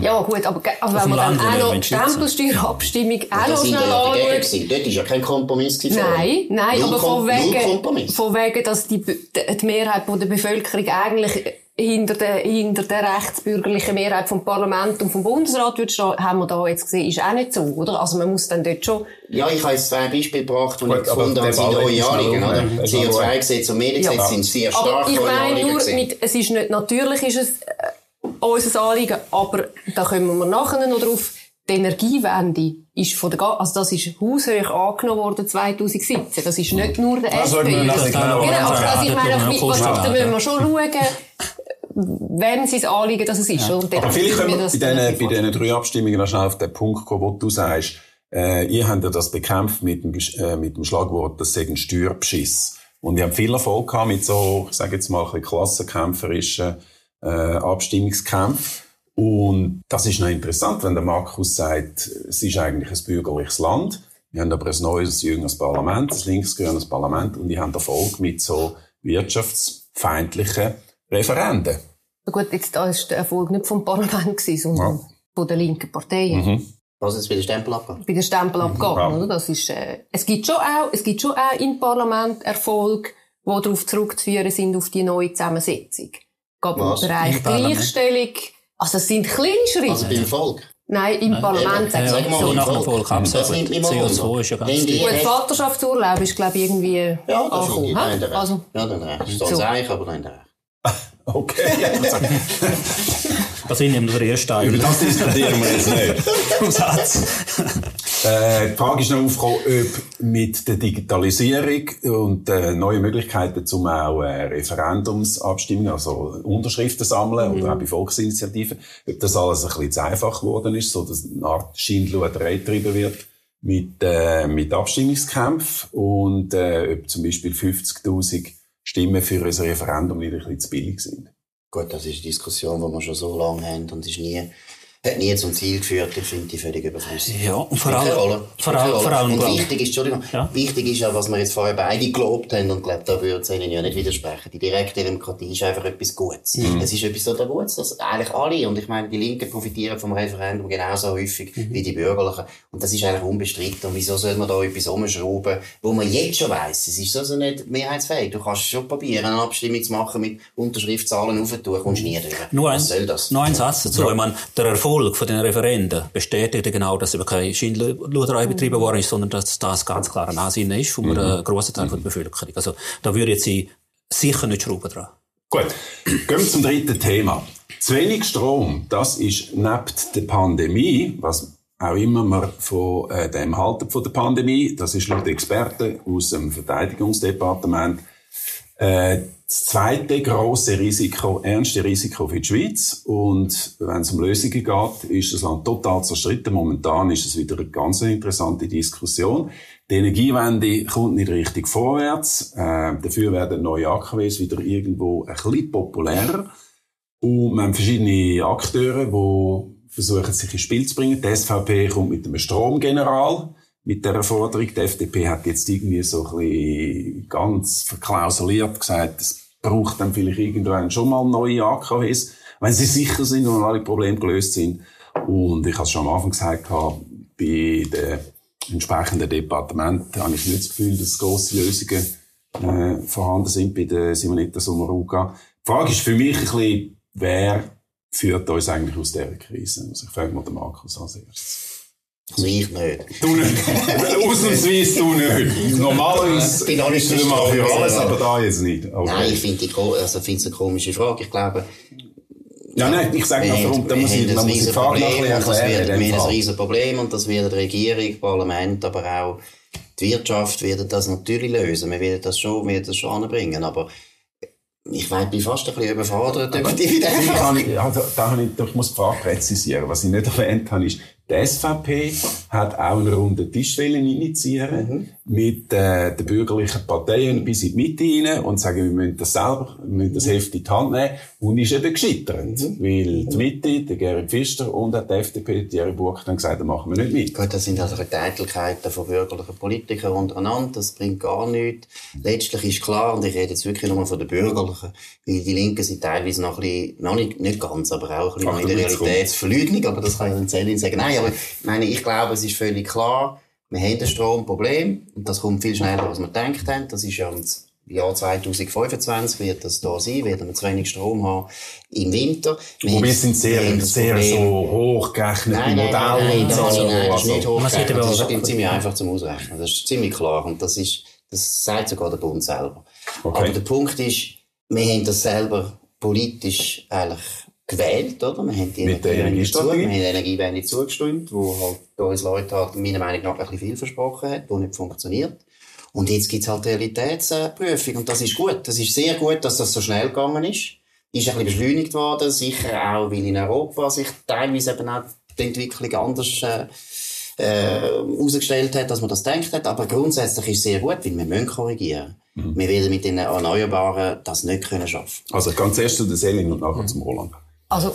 Ja, gut, aber also Auf wenn man dann auch noch die Stempelsteuerabstimmung auch noch sind schnell wir ja dagegen anschaut, gewesen. Dort war ja kein Kompromiss gewesen. Nein, nein, Null aber von wegen, von wegen, dass die, die Mehrheit von der Bevölkerung eigentlich hinter der, hinter der rechtsbürgerlichen Mehrheit vom Parlament und vom Bundesrat würde stehen, haben wir da jetzt gesehen, ist auch nicht so, oder? Also man muss dann dort schon... Ja, ich habe jetzt zwei Beispiele gebracht, die ich gefunden habe, sind eure Anliegen, oder? CO2-Gesetz und Mediengesetz ja. sind sehr stark Aber ich meine nur, mit, es ist nicht, natürlich ist es äh, unser Anliegen, aber da kommen wir nachher noch drauf, die Energiewende ist von der, also das ist haushoch angenommen worden 2017. Das ist nicht nur der SP. Genau, genau, also ich meine, da müssen wir schon schauen, wem sein Anliegen dass es ist. Ja. Aber vielleicht können wir bei diesen, bei diesen drei Abstimmungen noch schnell auf den Punkt kommen, wo du sagst, äh, ihr habt ja das bekämpft mit dem, äh, mit dem Schlagwort, das sei ein Steuerbeschiss. Und ihr habt viel Erfolg gehabt mit so, ich sage jetzt mal, ein bisschen klassenkämpferischen äh, Abstimmungskämpfen. Und das ist noch interessant, wenn der Markus sagt, es ist eigentlich ein bürgerliches Land. Wir haben aber ein neues, jüngeres Parlament, ein linksgrünes Parlament und die haben Erfolg mit so wirtschaftsfeindlichen Referenden. Gut, jetzt da ist der Erfolg nicht vom Parlament gewesen, sondern ja. von der linken Parteien. Mhm. Was ist bei der Stempelabgabe? Bei der Stempelabgabe, ja. oder? Das ist, äh, es gibt schon auch, es gibt schon auch im Parlament Erfolg, die darauf zurückzuführen sind, auf die neue Zusammensetzung. Gerade im Bereich Gleichstellung, also es sind kleine Schritte. Also beim Volk? Nein, im Parlament. Ja, ja, ja, so nach dem Volk absetzen. CO2 ist ja ganz. Gut, Vaterschaftsurlaub ist, glaube ich, irgendwie Ja, das angekommen. Ist ich, also, ja, dann recht. Ich so. eigentlich, aber dann recht. Okay. das sind eben der erste Teil. Über das diskutieren wir jetzt nicht. Satz. Äh, die Frage ist noch aufgekommen, ob mit der Digitalisierung und äh, neuen Möglichkeiten zum auch äh, Referendumsabstimmungen, also Unterschriften sammeln mhm. oder auch bei Volksinitiativen, ob das alles ein bisschen zu einfach geworden ist, so dass eine Art Schindluderei getrieben wird mit, äh, mit Abstimmungskämpfen und äh, ob zum Beispiel 50'000 Stimmen für ein Referendum wieder ein bisschen zu billig sind. Gut, das ist eine Diskussion, die wir schon so lange haben und ist nie hat nie zum Ziel geführt. Ich finde die völlig überflüssig. Ja, und vor allem, vor allem, vor allem, und wichtig ist, Entschuldigung, ja. wichtig ist ja, was wir jetzt vorher beide gelobt haben, und ich glaube, da würde es Ihnen ja nicht widersprechen. Die direkte Demokratie ist einfach etwas Gutes. Mhm. Es ist etwas total Gutes, dass eigentlich alle, und ich meine, die Linken profitieren vom Referendum genauso häufig mhm. wie die Bürgerlichen. Und das ist eigentlich unbestritten. Und wieso soll man da etwas umschrauben, wo man jetzt schon weiss, es ist also nicht mehrheitsfähig. Du kannst schon probieren, eine Abstimmung zu machen mit Unterschriftszahlen aufzutun, kommst nie durch. Nur ein, was soll das? Nur ein Satz dazu. Ja. Ich meine, der Erfolg Erfolg von den Referenden bestätigt genau, dass eben keine Schindluderei betrieben worden ist, sondern dass das ganz klar ein Ansinnen ist von einem mhm. grossen Teil der Bevölkerung. Also da würde jetzt ich sicher nicht schrauben dran. Gut, gehen wir zum dritten Thema. Zu wenig Strom, das ist neben der Pandemie, was auch immer man von äh, dem halten von der Pandemie, das ist laut Experten aus dem Verteidigungsdepartement, äh, das zweite große Risiko, ernste Risiko für die Schweiz. Und wenn es um Lösungen geht, ist das Land total zerstritten. Momentan ist es wieder eine ganz interessante Diskussion. Die Energiewende kommt nicht richtig vorwärts. Äh, dafür werden neue AKWs wieder irgendwo ein bisschen populärer. Und wir haben verschiedene Akteure, die versuchen, sich ins Spiel zu bringen. Die SVP kommt mit einem Stromgeneral mit der Forderung. Die FDP hat jetzt irgendwie so ein bisschen ganz verklausuliert gesagt, es braucht dann vielleicht irgendwann schon mal neue AKWs, wenn sie sicher sind und alle Probleme gelöst sind. Und ich habe es schon am Anfang gesagt, bei den entsprechenden Departementen habe ich nicht das Gefühl, dass grosse Lösungen äh, vorhanden sind bei der Simonetta Sommaruga. Die Frage ist für mich ein bisschen, wer führt uns eigentlich aus dieser Krise? Also ich frage mal den Markus als erstes. Also ich nicht. Du nicht. Ausnahmsweise du nicht. Normalerweise bin ich bist du mal für alles, aber da jetzt nicht. Okay. Nein, ich finde also es eine komische Frage. Ich glaube, ja, nein, ich sage noch, warum, da muss ich, man muss die Frage noch ein bisschen erklären. Wir haben ein riesen Problem und das wird die Regierung, Parlament, aber auch die Wirtschaft wird das natürlich lösen. Wir werden das schon, wir werden das schon anbringen, aber ich weiß, bin fast ein bisschen überfordert über die Dividenden. Da, da, da, ich, ich muss die Frage präzisieren. Was ich nicht erwähnt habe, ist, die SVP hat auch eine runde Tischwelle initiieren mhm. mit äh, den bürgerlichen Parteien bis in die Mitte rein und sagen, wir müssen das selber, wir müssen das Heft in die Hand nehmen. Und ist eben gescheitert. Mhm. Weil die Mitte, der Gerhard Pfister und auch die FDP, die Thierry Burg, haben gesagt, das machen wir nicht mit. Gut, das sind also Eitelkeiten von bürgerlichen Politikern untereinander. Das bringt gar nichts. Letztlich ist klar, und ich rede jetzt wirklich nochmal von den Bürgerlichen, weil die Linken sind teilweise noch ein bisschen, noch nicht, nicht ganz, aber auch ein bisschen in der Realitätsverleugnung, aber das kann ich dann sagen. Nein, aber ich meine, ich glaube, es ist völlig klar, wir haben ein Stromproblem und das kommt viel schneller, als wir gedacht haben. Das ist ja Jahr 2025 wird das da sein, werden wir zu wenig Strom haben im Winter. Wir Wobei es sind sehr, sehr so hochgerechnete nein, nein, Modelle. Nein, nein, so. nein, nein, das ist nicht sieht hochgerechnet. Das ist ziemlich einfach zum Ausrechnen. Das ist ziemlich klar. Und das ist, das sagt sogar der Bund selber. Okay. Aber der Punkt ist, wir haben das selber politisch eigentlich gewählt, oder? Wir haben die Energiewende zu, wir haben die Energiewende zugestimmt, wo halt uns Leute hat, meiner Meinung nach ein bisschen viel versprochen hat, wo nicht funktioniert. Und jetzt gibt's halt Realitätsprüfung. Und das ist gut. Das ist sehr gut, dass das so schnell gegangen ist. Ist ein bisschen beschleunigt worden. Sicher auch, weil in Europa sich teilweise eben auch die Entwicklung anders, äh, äh, herausgestellt hat, als man das denkt hat. Aber grundsätzlich ist es sehr gut, weil wir müssen korrigieren. Wir werden mit den Erneuerbaren das nicht können schaffen. Also ganz erst zu der Selin und nachher zum Roland. Also,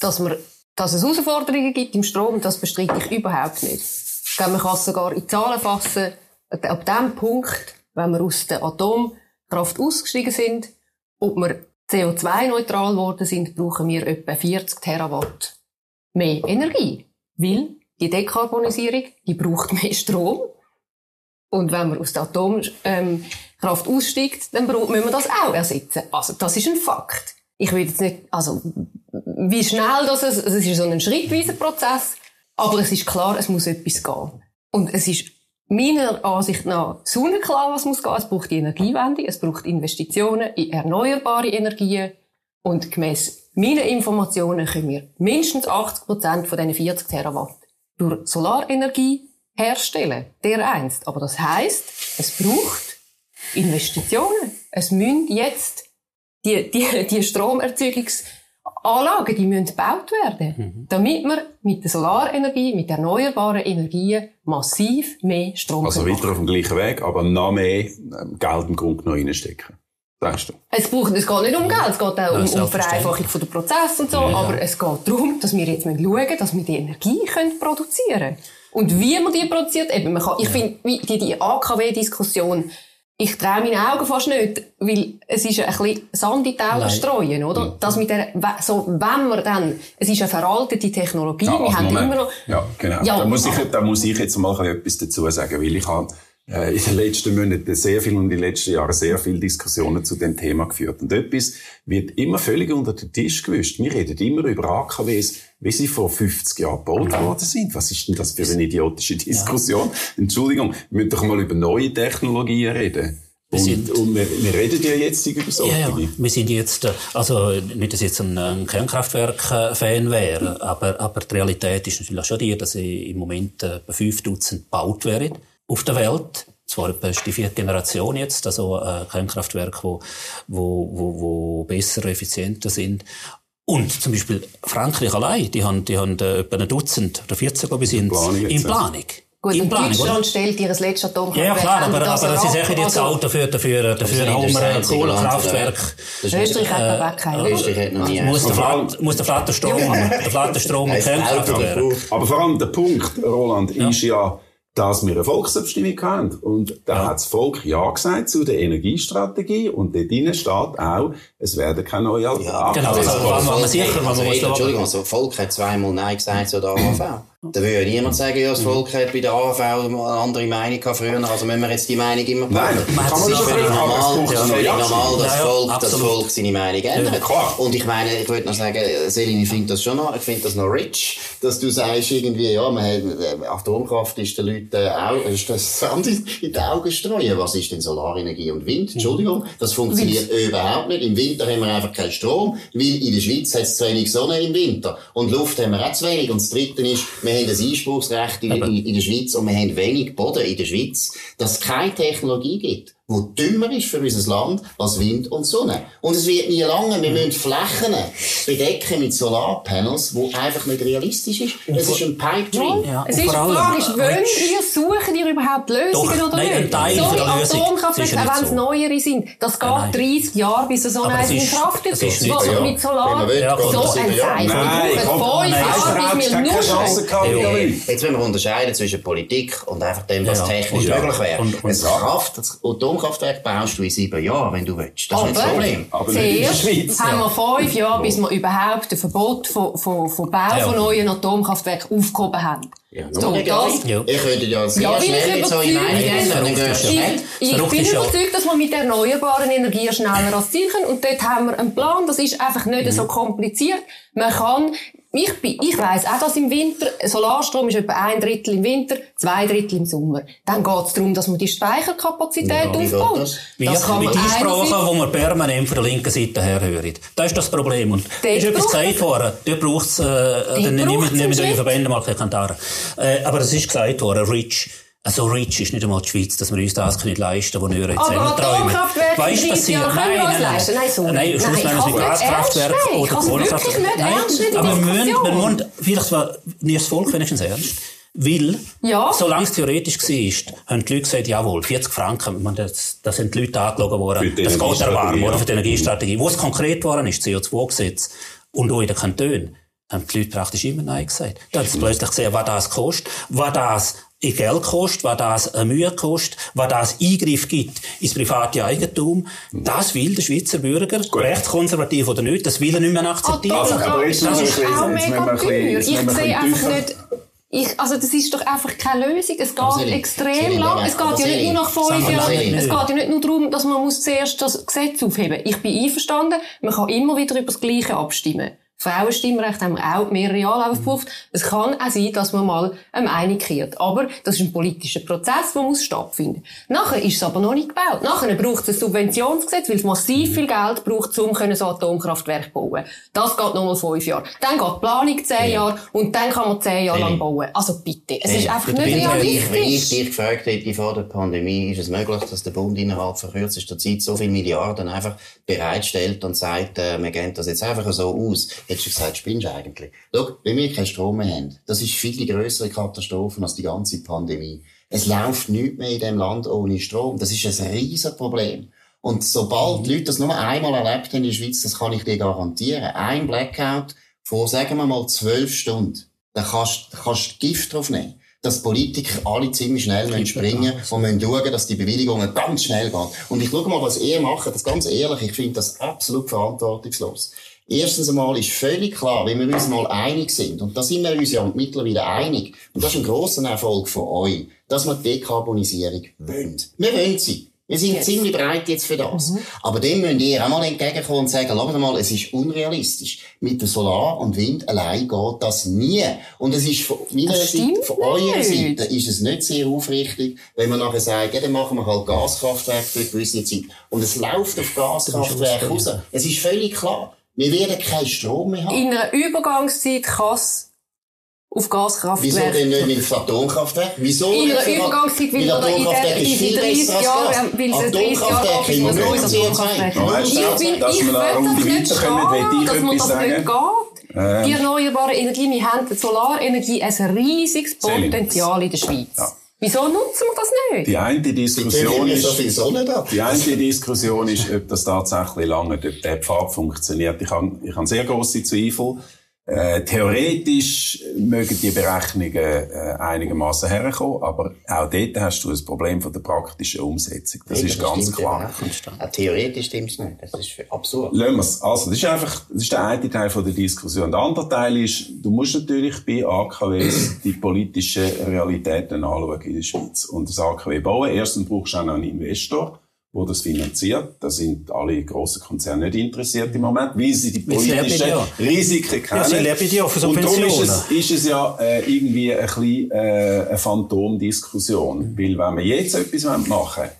dass, wir, dass es Herausforderungen gibt im Strom, das bestreite ich überhaupt nicht. Ich glaube, man kann es sogar in Zahlen fassen. Ab dem Punkt, wenn wir aus der Atomkraft ausgestiegen sind, ob wir CO2-neutral geworden sind, brauchen wir etwa 40 Terawatt mehr Energie. Weil die Dekarbonisierung, die braucht mehr Strom. Und wenn man aus der Atomkraft aussteigt, dann müssen wir das auch ersetzen. Also, das ist ein Fakt. Ich will jetzt nicht, also, wie schnell das ist, es ist so ein schrittweiser Prozess, aber es ist klar, es muss etwas gehen. Und es ist meiner Ansicht nach sonnenklar, was muss gehen. Es braucht die Energiewende, es braucht Investitionen in erneuerbare Energien und gemäss meinen Informationen können wir mindestens 80 Prozent von diesen 40 Terawatt durch Solarenergie herstellen. Der einst. Aber das heißt, es braucht Investitionen. Es müssen jetzt die, die, die Stromerzeugungsanlagen, die müssen gebaut werden, damit wir mit der Solarenergie, mit erneuerbaren Energien massiv mehr Strom Also weiter auf dem gleichen Weg, aber noch mehr ähm, Geld im Grunde noch reinstecken. Sagst du? Es, braucht, es geht nicht um Geld, es geht auch um, um. Vereinfachung von der Prozess und so, aber es geht darum, dass wir jetzt schauen müssen, dass wir die Energie können produzieren können. Und wie man die produziert, eben, man kann, ich finde, wie die, die AKW-Diskussion, ich traue meinen Augen fast nicht, weil es ist ein bisschen Sand in die Augen streuen, oder? Das mit der, so, wenn wir dann, es ist eine veraltete Technologie, wir also haben Moment. immer noch, Ja, genau. Ja, da, muss ich, da muss ich jetzt mal etwas dazu sagen, weil ich habe in den letzten Monaten sehr viel und in den letzten Jahren sehr viele Diskussionen zu dem Thema geführt. Und etwas wird immer völlig unter den Tisch gewischt. Wir reden immer über AKWs, wie sie vor 50 Jahren gebaut worden sind. Was ist denn das für eine idiotische Diskussion? Entschuldigung, wir müssen doch mal über neue Technologien reden. Und, sind- und wir, wir reden ja jetzt über solche. Ja, ja. Wir sind jetzt, äh, also nicht, dass ich jetzt ein, ein Kernkraftwerk-Fan wäre, aber, aber die Realität ist natürlich schon die, dass im Moment äh, etwa fünf Dutzend gebaut werden auf der Welt. Zwar etwa ist die vierte Generation jetzt, also äh, Kernkraftwerke, wo, wo, wo, wo besser, effizienter sind. Und zum Beispiel Frankreich allein, die haben, die haben äh, etwa ein Dutzend oder 14, glaube ich, sind Planung in. Planung. gut, in und Planung, oder? Deutschland stellt ihr letztes Atomkraftwerk. Ja, ja, klar, aber, aber das sie Jahr sagen jetzt ab. auch dafür, dafür, dafür haben wir ein Kohlekraftwerk. Österreich hat aber auch keine, oder? Österreich hat noch nie Muss der, Und Flat, muss der flatte Strom, der flatte Strom mit Heißt Kernkraftwerk. Aber vor allem der Punkt, Roland, ist ja, dass wir eine Volksabstimmung haben. Und da hat das Volk Ja gesagt zu der Energiestrategie. Und dort drinnen steht auch, es werden keine neuen Alternativen. Genau, also, Also, Volk sicher, hat- wenn man muss Entschuldigung, also, das Volk hat zweimal Nein gesagt zu der AHV. Da würde ja niemand sagen, ja, das Volk hat bei der AHV eine andere Meinung gehabt früher, also müssen wir jetzt die Meinung immer Nein, behalten. man Das ist völlig normal, das ist völlig normal, dass, ja, Volk, das. Volk seine Meinung ändert. Und ich meine, ich würde noch sagen, Selin, ich finde das schon noch, ich finde das noch rich, dass du sagst irgendwie, ja, man hat, äh, Atomkraft ist den Leuten äh, auch, ist das Sand in die Augen streuen. Was ist denn Solarenergie und Wind? Entschuldigung, das funktioniert überhaupt nicht. Im Winter haben wir einfach keinen Strom, weil in der Schweiz hat es zu wenig Sonne im Winter. Und Luft haben wir auch zu wenig. Und das Dritte ist, wir haben ein Einspruchsrecht in, in, in der Schweiz und wir haben wenig Boden in der Schweiz, dass es keine Technologie gibt, wo dümmer ist für unser Land als Wind und Sonne. Und es wird nie lange. Wir müssen Flächen bedecken mit Solarpanels, wo einfach nicht realistisch ist. Es ist ein Pipe Dream. Ja, Es und ist die Frage, ist, wollen ihr, suchen ihr überhaupt Lösungen Doch, oder nein, nicht? ein Teil so von der wie Lösung. Atomkraftwerke, ja auch wenn es so. neuere sind. Das geht Nein. 30 Jahre, bis so es in ist- Kraft ist. ist nicht So, so. mit Solar, Ja, so ein. Nein, Wir brauchen nein, fünf Jahre, bis wir nur Ja. Jolly. Jetzt müssen wir unterscheiden zwischen Politik und einfach dem, was Ja. technisch Ja. möglich wäre. Und- und- Kraft, das Atomkraftwerk baust du in sieben Jahren, wenn du willst. Das ist nicht das Problem. Aber nicht in der Zuerst Schweiz. haben wir fünf Jahre, bis wir überhaupt ein Verbot von, von, von Bau Ja. von neuen Atomkraftwerken aufgehoben haben. Ja, So, das- Ja. Ihr könntet ja sehr Ja, schnell ich jetzt eure überzeugt Meinung ändern, dann gehst du Ich, ich bin ist überzeugt, dass wir mit erneuerbaren Energien schneller ans Ziel können. Und dort haben wir einen Plan. Das ist einfach nicht so kompliziert. Man kann, ich bin, ich weiss auch, dass im Winter, Solarstrom ist etwa ein Drittel im Winter, zwei Drittel im Sommer. Dann geht es darum, dass man die Speicherkapazität Ja, aufbaut. das? Wie Das kann man mit Einsprachen, einerseits- die wir permanent von der linken Seite her hören. Das ist das Problem. Und da ist etwas gesagt worden. Dort braucht es, äh, dann braucht's nehmen einen nehmen die Schritt. Verbände mal keine Kantare. Äh, aber es ist gesagt worden, Rich, so rich ist nicht einmal die Schweiz, dass wir uns das können leisten können, was wir jetzt Aber. Atomkraftwerke Weißt du, in 30 passiert? Jahren können wir uns leisten. Nein, sorry. Nein, Nein, wir mit kann's nicht Gaskraftwerk ernst nehmen. Ich oder kann's wirklich Kohlekraftwerk. nicht ernst nehmen, die aber wir müssen, wir müssen, vielleicht war nicht das Volk wenigstens ernst. Weil, Ja. solange es theoretisch war, haben die Leute gesagt, jawohl, 40 Franken, man, das, das sind die Leute angeschaut worden, das geht ja. oder für die Energiestrategie. Wo es konkret geworden ist, CO2-Gesetz, und auch in den Kantonen, haben die Leute praktisch immer Nein gesagt. Da haben sie plötzlich gesehen, was das kostet, was das in Geld kostet, was das eine Mühe kostet, was das Eingriff gibt ins private Eigentum. Das will der Schweizer Bürger, rechtskonservativ oder nicht, das will er nicht mehr akzeptieren. Also, aber jetzt das wir ist auch mega teuer. Ich sehe einfach nicht, ich, also das ist doch einfach keine Lösung. Es geht Selim, extrem Selim, lang. Es geht ja nicht nur nach fünf Jahren. Es geht ja nicht nur darum, dass man muss zuerst das Gesetz aufheben Ich bin einverstanden, man kann immer wieder über das Gleiche abstimmen. Frauenstimmrecht haben wir auch mehrere Jahre aufgerufen. Es kann auch sein, dass man mal eine Meinung kehrt. Aber das ist ein politischer Prozess, der muss stattfinden. Nachher ist es aber noch nicht gebaut. Nachher braucht es ein Subventionsgesetz, weil es massiv viel Geld braucht, um können so Atomkraftwerke zu bauen. Das geht nochmal fünf Jahre. Dann geht die Planung zehn Jahre und dann kann man zehn Jahre lang bauen. Also bitte, es ist einfach nicht ich, wenn ich realistisch. dich gefragt hätte vor der Pandemie, ist es möglich, dass der Bund innerhalb von kürzester Zeit so viele Milliarden einfach bereitstellt und sagt, äh, wir geben das jetzt einfach so aus. Hättest du gesagt, spinnst du eigentlich? Schau, wenn wir keinen Strom mehr haben, das ist viel die grössere Katastrophe als die ganze Pandemie. Es läuft nichts mehr in diesem Land ohne Strom. Das ist ein riesen Problem. Und sobald die Leute das nur einmal erlebt haben in der Schweiz, das kann ich dir garantieren, ein Blackout vor, sagen wir mal, zwölf Stunden, dann kannst du kannst du Gift drauf nehmen. Dass Politiker alle ziemlich schnell müssen springen und müssen schauen, dass die Bewilligungen ganz schnell gehen. Und ich schau mal, was ihr macht, das ganz ehrlich, ich finde das absolut verantwortungslos. Erstens einmal ist völlig klar, wenn wir uns mal einig sind, und da sind wir uns ja mittlerweile einig, und das ist ein grosser Erfolg von euch, dass wir Dekarbonisierung wollen. Wir wollen sie. Wir sind ziemlich breit jetzt für das. Aber dem müsst ihr auch mal entgegenkommen und sagen, schaut mal, es ist unrealistisch. Mit der Solar und Wind allein geht das nie. Und es ist von meiner Seite, von eurer nicht. Seite, ist es nicht sehr aufrichtig, wenn man nachher sagt, ja, dann machen wir halt Gaskraftwerke für eine gewisse Zeit. Und es läuft auf Gaskraftwerke raus. Es ist völlig klar. Wir werden keinen Strom mehr haben. In einer Übergangszeit kann es auf Wieso Gaskraftwerke denn nicht mit dem Atomkraftwerk? Wieso In einer Übergangszeit, weil da in Atomkraftwerk der- ist in viel den 30 besser als Jahren, weil es 30 Jahre Atomkraftwerk alt ist, haben ein wir neues null CO2. Atomkraftwerk. Moment, Ich bin, dass ich will das nicht ich dass man das nicht geht. Die erneuerbare Energie, wir haben die Solarenergie ein riesiges. Potenzial in der Schweiz. Wieso nutzen wir das nicht? Die eine Diskussion so ist, die eine Diskussion ist, ob das tatsächlich lange, ob der Pfad funktioniert. Ich habe, ich habe sehr große Zweifel. Äh, theoretisch mögen die Berechnungen äh, einigermaßen herkommen, aber auch dort hast du ein Problem von der praktischen Umsetzung. Das ist ganz klar. auch. Auch theoretisch stimmt es nicht. Das ist absurd. Lassen wir's. Also, das ist einfach, das ist der eine Teil von der Diskussion. Der andere Teil ist, du musst natürlich bei AKWs die politischen Realitäten anschauen in der Schweiz. Und das AKW bauen, erstens brauchst du auch noch einen Investor, der das finanziert. Da sind alle grossen Konzerne nicht interessiert im Moment, weil sie die politischen Risiken kennen. Ja, sie leben ja von Und darum ist es, ist es ja äh, irgendwie ein bisschen äh, eine Phantomdiskussion. Weil wenn wir jetzt etwas machen wollen,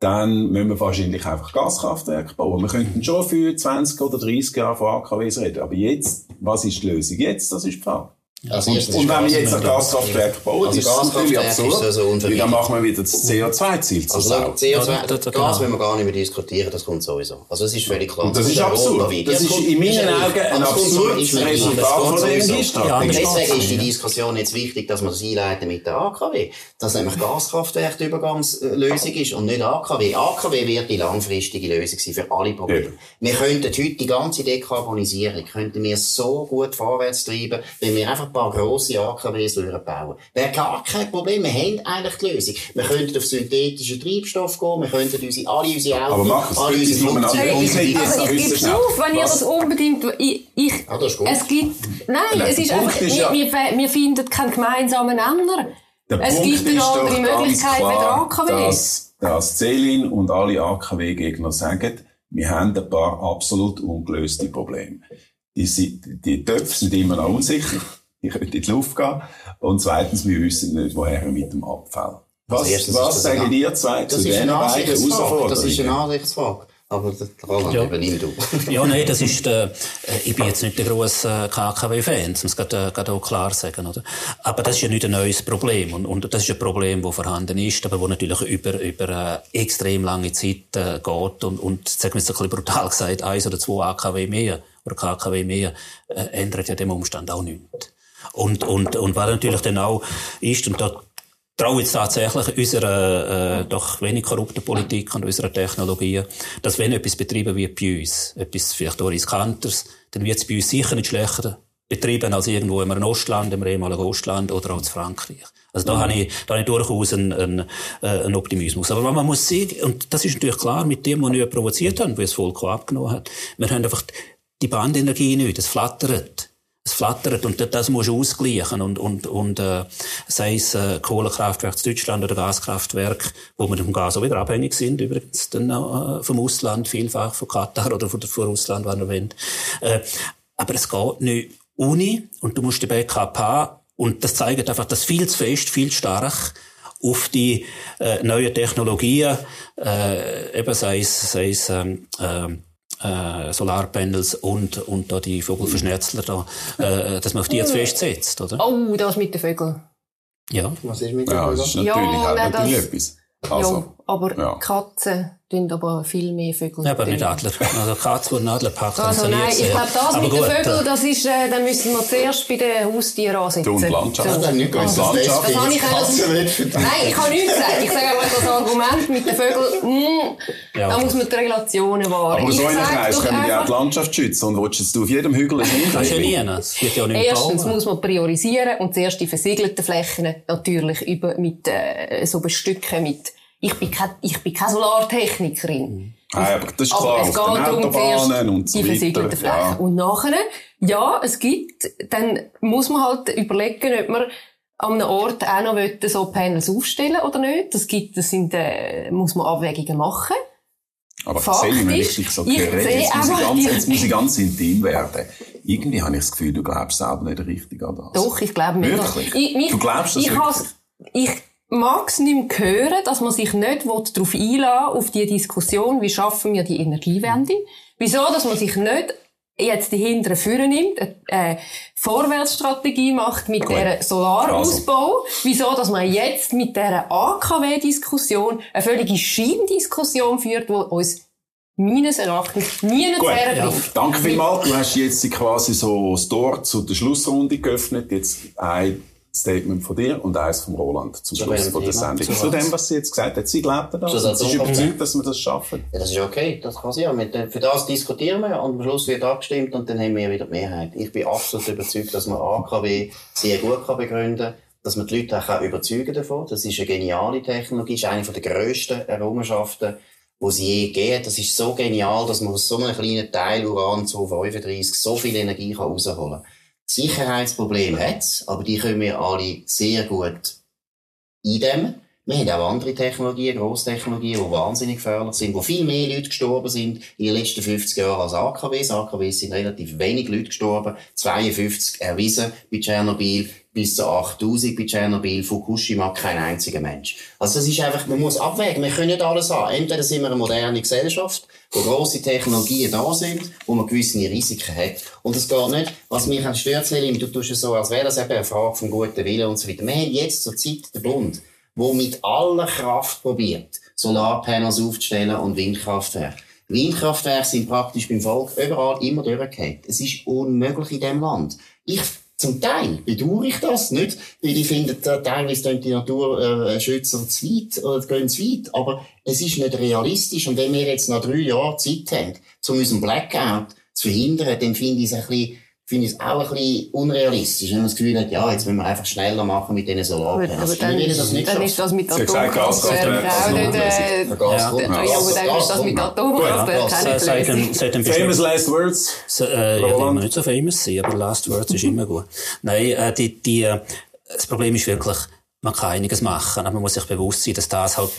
dann müssen wir wahrscheinlich einfach Gaskraftwerke bauen. Wir könnten schon für 20 oder 30 Jahre von AKWs reden. Aber jetzt, was ist die Lösung jetzt? Das ist die Frage. Als Und, erstes und ist wenn wir jetzt ein. Gaskraftwerk bauen, Also ist das Gaskraftwerk ist absurd. so weil unvermeidlich. dann machen wir wieder das CO2-Ziel zur Also Sau. CO2, Ja, das- das, das- Gas genau. müssen wir gar nicht mehr diskutieren, das kommt sowieso. Also es ist völlig klar. Und das ist kommt absurd. Das Ja, ist in meinen ist ja Augen ein absurdes ist Resultat das von der. Energiestrategie. Ja, das deswegen ist die Diskussion jetzt wichtig, dass wir das einleiten mit der AKW. Dass nämlich Gaskraftwerk die Übergangslösung ist und nicht AKW. AKW wird die langfristige Lösung sein für alle Probleme. Ja. Wir könnten heute die ganze Dekarbonisierung könnten wir so gut vorwärts treiben, wenn wir einfach paar grosse AKWs bauen. Wäre gar kein Problem. Wir haben eigentlich die Lösung. Wir könnten auf synthetischen Treibstoff gehen, wir könnten unsere, alle unsere Autos, Aber es alle unsere Flugzeuge, nicht. Hey, ich, also gebe schnell. auf, wenn ihr das unbedingt, ich, ich, Ah, das ist gut. es gibt, nein, Nein, es ist einfach, ist ja- wir, wir, finden keinen gemeinsamen Nenner. Der es Punkt gibt eine andere Möglichkeit wie der klar, AKW. Dass, dass Celin und alle AKW-Gegner sagen, wir haben ein paar absolut ungelöste Probleme. Die, die Töpfe sind immer noch unsicher. Die können in die Luft gehen. Und zweitens, wir wissen nicht, woher mit dem Abfall. Was, Also was das sagen ihr zwei Das zu ist diesen eine beiden Ansichtsfrage. Das ist eine Herausforderungen? Ansichtsfrage. Aber der Roland, Ja. übernimm du. Ja, nein, das ist, äh, ich bin jetzt nicht der grosse äh, KKW-Fan, das muss ich gerade, äh, gerade auch klar sagen, oder? Aber das ist ja nicht ein neues Problem. Und, und das ist ein Problem, das vorhanden ist, aber das natürlich über, über äh, extrem lange Zeit äh, geht. Und, und sagen wir jetzt ein bisschen brutal gesagt, eins oder zwei AKW mehr oder KKW mehr äh, ändert ja dem Umstand auch nichts. Und, und, und was natürlich dann auch ist, und da traue jetzt tatsächlich unserer äh, doch wenig korrupten Politik und unserer Technologie, dass wenn etwas betrieben wird bei uns, etwas vielleicht auch riskanteres, dann wird es bei uns sicher nicht schlechter betrieben als irgendwo im Ostland, im ehemaligen Ostland oder auch in Frankreich. Also da habe ich, da habe ich durchaus einen, einen, äh, einen Optimismus. Aber man muss sehen, und das ist natürlich klar mit dem, was wir provoziert haben, wie es Volk abgenommen hat, wir haben einfach die Bandenergie nicht, es flattert. Es flattert und das muss ausgleichen und und und äh, sei es äh, Kohlekraftwerk in Deutschland oder Gaskraftwerk, wo wir vom Gas auch wieder abhängig sind übrigens dann äh, vom Ausland vielfach von Katar oder von, von Russland, wenn ihr wollt. Äh, aber es geht nicht ohne und du musst die Backup haben und das zeigt einfach, dass viel zu fest, viel zu stark auf die äh, neuen Technologien, äh, eben sei es, sei es ähm, ähm, äh, Solarpanels und, und da die Vogelverschnetzler da, äh, dass man auf die jetzt festsetzt, oder? Oh, das mit den Vögeln. Ja. Was ist mit Ja, dem das ist Ja, natürlich, hat nein, natürlich das- etwas. Also, ja, aber ja. Katzen tun aber viel mehr Vögel. Ja, aber nicht Adler. Also Katz, die einen Adler packt, Also nein, ich glaube, das Aber mit den gut, Vögeln, äh, das ist, äh, dann müssen wir zuerst bei den Haustieren ansetzen. Du und Landschaft. So. Das ist nicht. Also, Landschaft. Das habe ich Katzen Nein, ich habe nichts gesagt. Ich sage einfach das Argument mit den Vögeln, mm, Ja, da muss man die Relationen wahren. aber Ich so in einem Kreis können wir ja einfach- die Landschaft schützen. Und willst jetzt du auf jedem Hügel ein Das ist ja Hügel? nie. Es wird ja nicht Erstens bauen. muss man priorisieren und zuerst die versiegelten Flächen natürlich über, mit, äh, so bestücken mit, ich bin kein, ich bin keine Solartechnikerin. Ah, aber das ist Aber klar, es auf geht den darum, Autobahnen und so die versiegelten. Flächen. Ja. Und nachher, ja, es gibt, dann muss man halt überlegen, ob man an einem Ort auch noch so Panels aufstellen oder nicht. Das gibt, das sind, äh, muss man Abwägungen machen. Aber Faktisch, erzähl mir richtig so ich geredet. sehe Jetzt muss ich ganz, jetzt muss ich ganz intim werden. Irgendwie habe ich das Gefühl, du glaubst selber nicht richtig an das. Doch, ich glaube mir. Wirklich? Ich, mich, Du glaubst das ich wirklich? has- Ich mag es nicht mehr hören, dass man sich nicht darauf einlassen auf die Diskussion, wie schaffen wir die Energiewende. Wieso, dass man sich nicht jetzt die hinteren Führer nimmt, eine äh, Vorwärtsstrategie macht mit Gut. der Solarausbau. Wieso, dass man jetzt mit der AKW-Diskussion eine völlige Scheindiskussion führt, die uns meines Erachtens nie herbringt. danke vielmals. Du hast jetzt quasi so das Tor zu der Schlussrunde geöffnet. Jetzt ein Statement von dir und eins von Roland zum Zu Schluss von der? Sendung. Zu Zu was? dem, was sie jetzt gesagt hat. Sie glaubt an das. Zu und der Sie ist überzeugt, dass wir das schaffen. Ja, das ist okay, das kann sein. Mit dem- Für das diskutieren wir und am Schluss wird abgestimmt und dann haben wir wieder die Mehrheit. Ich bin absolut überzeugt, dass man AKW sehr gut kann begründen kann, dass man die Leute auch überzeugen davon. Das ist eine geniale Technologie, ist eine der grössten Errungenschaften, die sie je gegeben Das ist so genial, dass man aus so einem kleinen Teil Uran 235 so viel Energie kann rausholen kann. Sicherheitsprobleme hat's, aber die können wir alle sehr gut eindämmen. Wir haben auch andere Technologien, Grosstechnologien, die wahnsinnig gefährlich sind, wo viel mehr Leute gestorben sind in den letzten 50 Jahren als AKWs. AKWs sind relativ wenig Leute gestorben. 52 erwiesen bei Tschernobyl, bis zu 8000 bei Tschernobyl, Fukushima kein einziger Mensch. Also das ist einfach, man muss abwägen, wir können nicht alles haben. Entweder sind wir eine moderne Gesellschaft, wo grosse Technologien da sind, wo man gewisse Risiken hat. Und es geht nicht, was mich stört, Selim, du tust es so, als wäre das eben eine Frage vom guten Willen und so weiter. Wir haben jetzt zur Zeit den Bund, wo mit aller Kraft probiert, Solarpanels aufzustellen und Windkraftwerke. Windkraftwerke sind praktisch beim Volk überall immer durchgehend. Es ist unmöglich in diesem Land. Ich, zum Teil bedauere ich das nicht, weil ich finde, teilweise gehen die Naturschützer zu weit, oder gehen zu weit. Aber es ist nicht realistisch. Und wenn wir jetzt noch drei Jahre Zeit haben, um unseren Blackout zu verhindern, dann finde ich es ein bisschen finde ich es auch ein bisschen unrealistisch, wenn man das Gefühl hat, ja, jetzt müssen wir einfach schneller machen mit diesen Solarpanels. Aber, aber dann, das nicht dann ist das mit Sie hat gesagt, Atomkraftwerk auch nicht, äh, Ja, aber dann ist das mit seit dem Famous last words. So, äh, ja, die nicht so famous sein, aber Last Words ist immer gut. Nein, äh, die, die, äh, das Problem ist wirklich, man kann einiges machen, aber man muss sich bewusst sein, dass das halt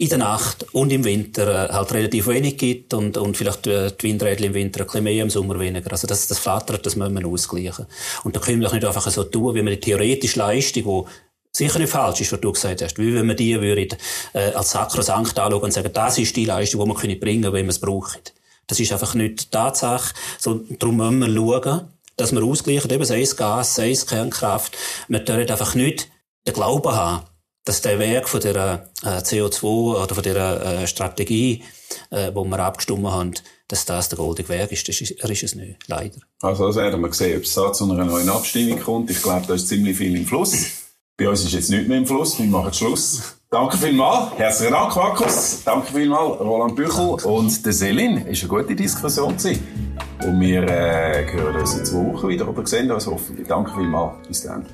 in der Nacht und im Winter äh, halt relativ wenig gibt und, und vielleicht äh, die Windräder im Winter ein bisschen mehr, im Sommer weniger. Also das, das flattert, das müssen wir ausgleichen. Und da können wir doch nicht einfach so tun, wie man die theoretische Leistung, die sicher nicht falsch ist, was du gesagt hast, wie wenn wir die würden, äh, als sakrosankt anschauen und sagen, das ist die Leistung, die wir können bringen, wenn wir es brauchen. Das ist einfach nicht die Tatsache. So, darum müssen wir schauen, dass wir ausgleichen, eben sei es Gas, sei es Kernkraft. Wir dürfen einfach nicht den Glauben haben, dass der Weg von der äh, CO2 oder von der äh, Strategie, äh, wo wir abgestimmt haben, dass das der goldige Weg ist. Das ist. Ist es nicht, leider. Also, das werden wir sehen, ob es da zu einer neuen Abstimmung kommt. Ich glaube, da ist ziemlich viel im Fluss. Bei uns ist jetzt nicht mehr im Fluss. Wir machen Schluss. Danke vielmals. Herzlichen Dank, Markus. Danke vielmals, Roland Büchel und der Selin. Es war eine gute Diskussion. gewesen. Und wir äh, hören uns in zwei Wochen wieder oder sehen uns hoffentlich. Danke vielmals. Bis dann.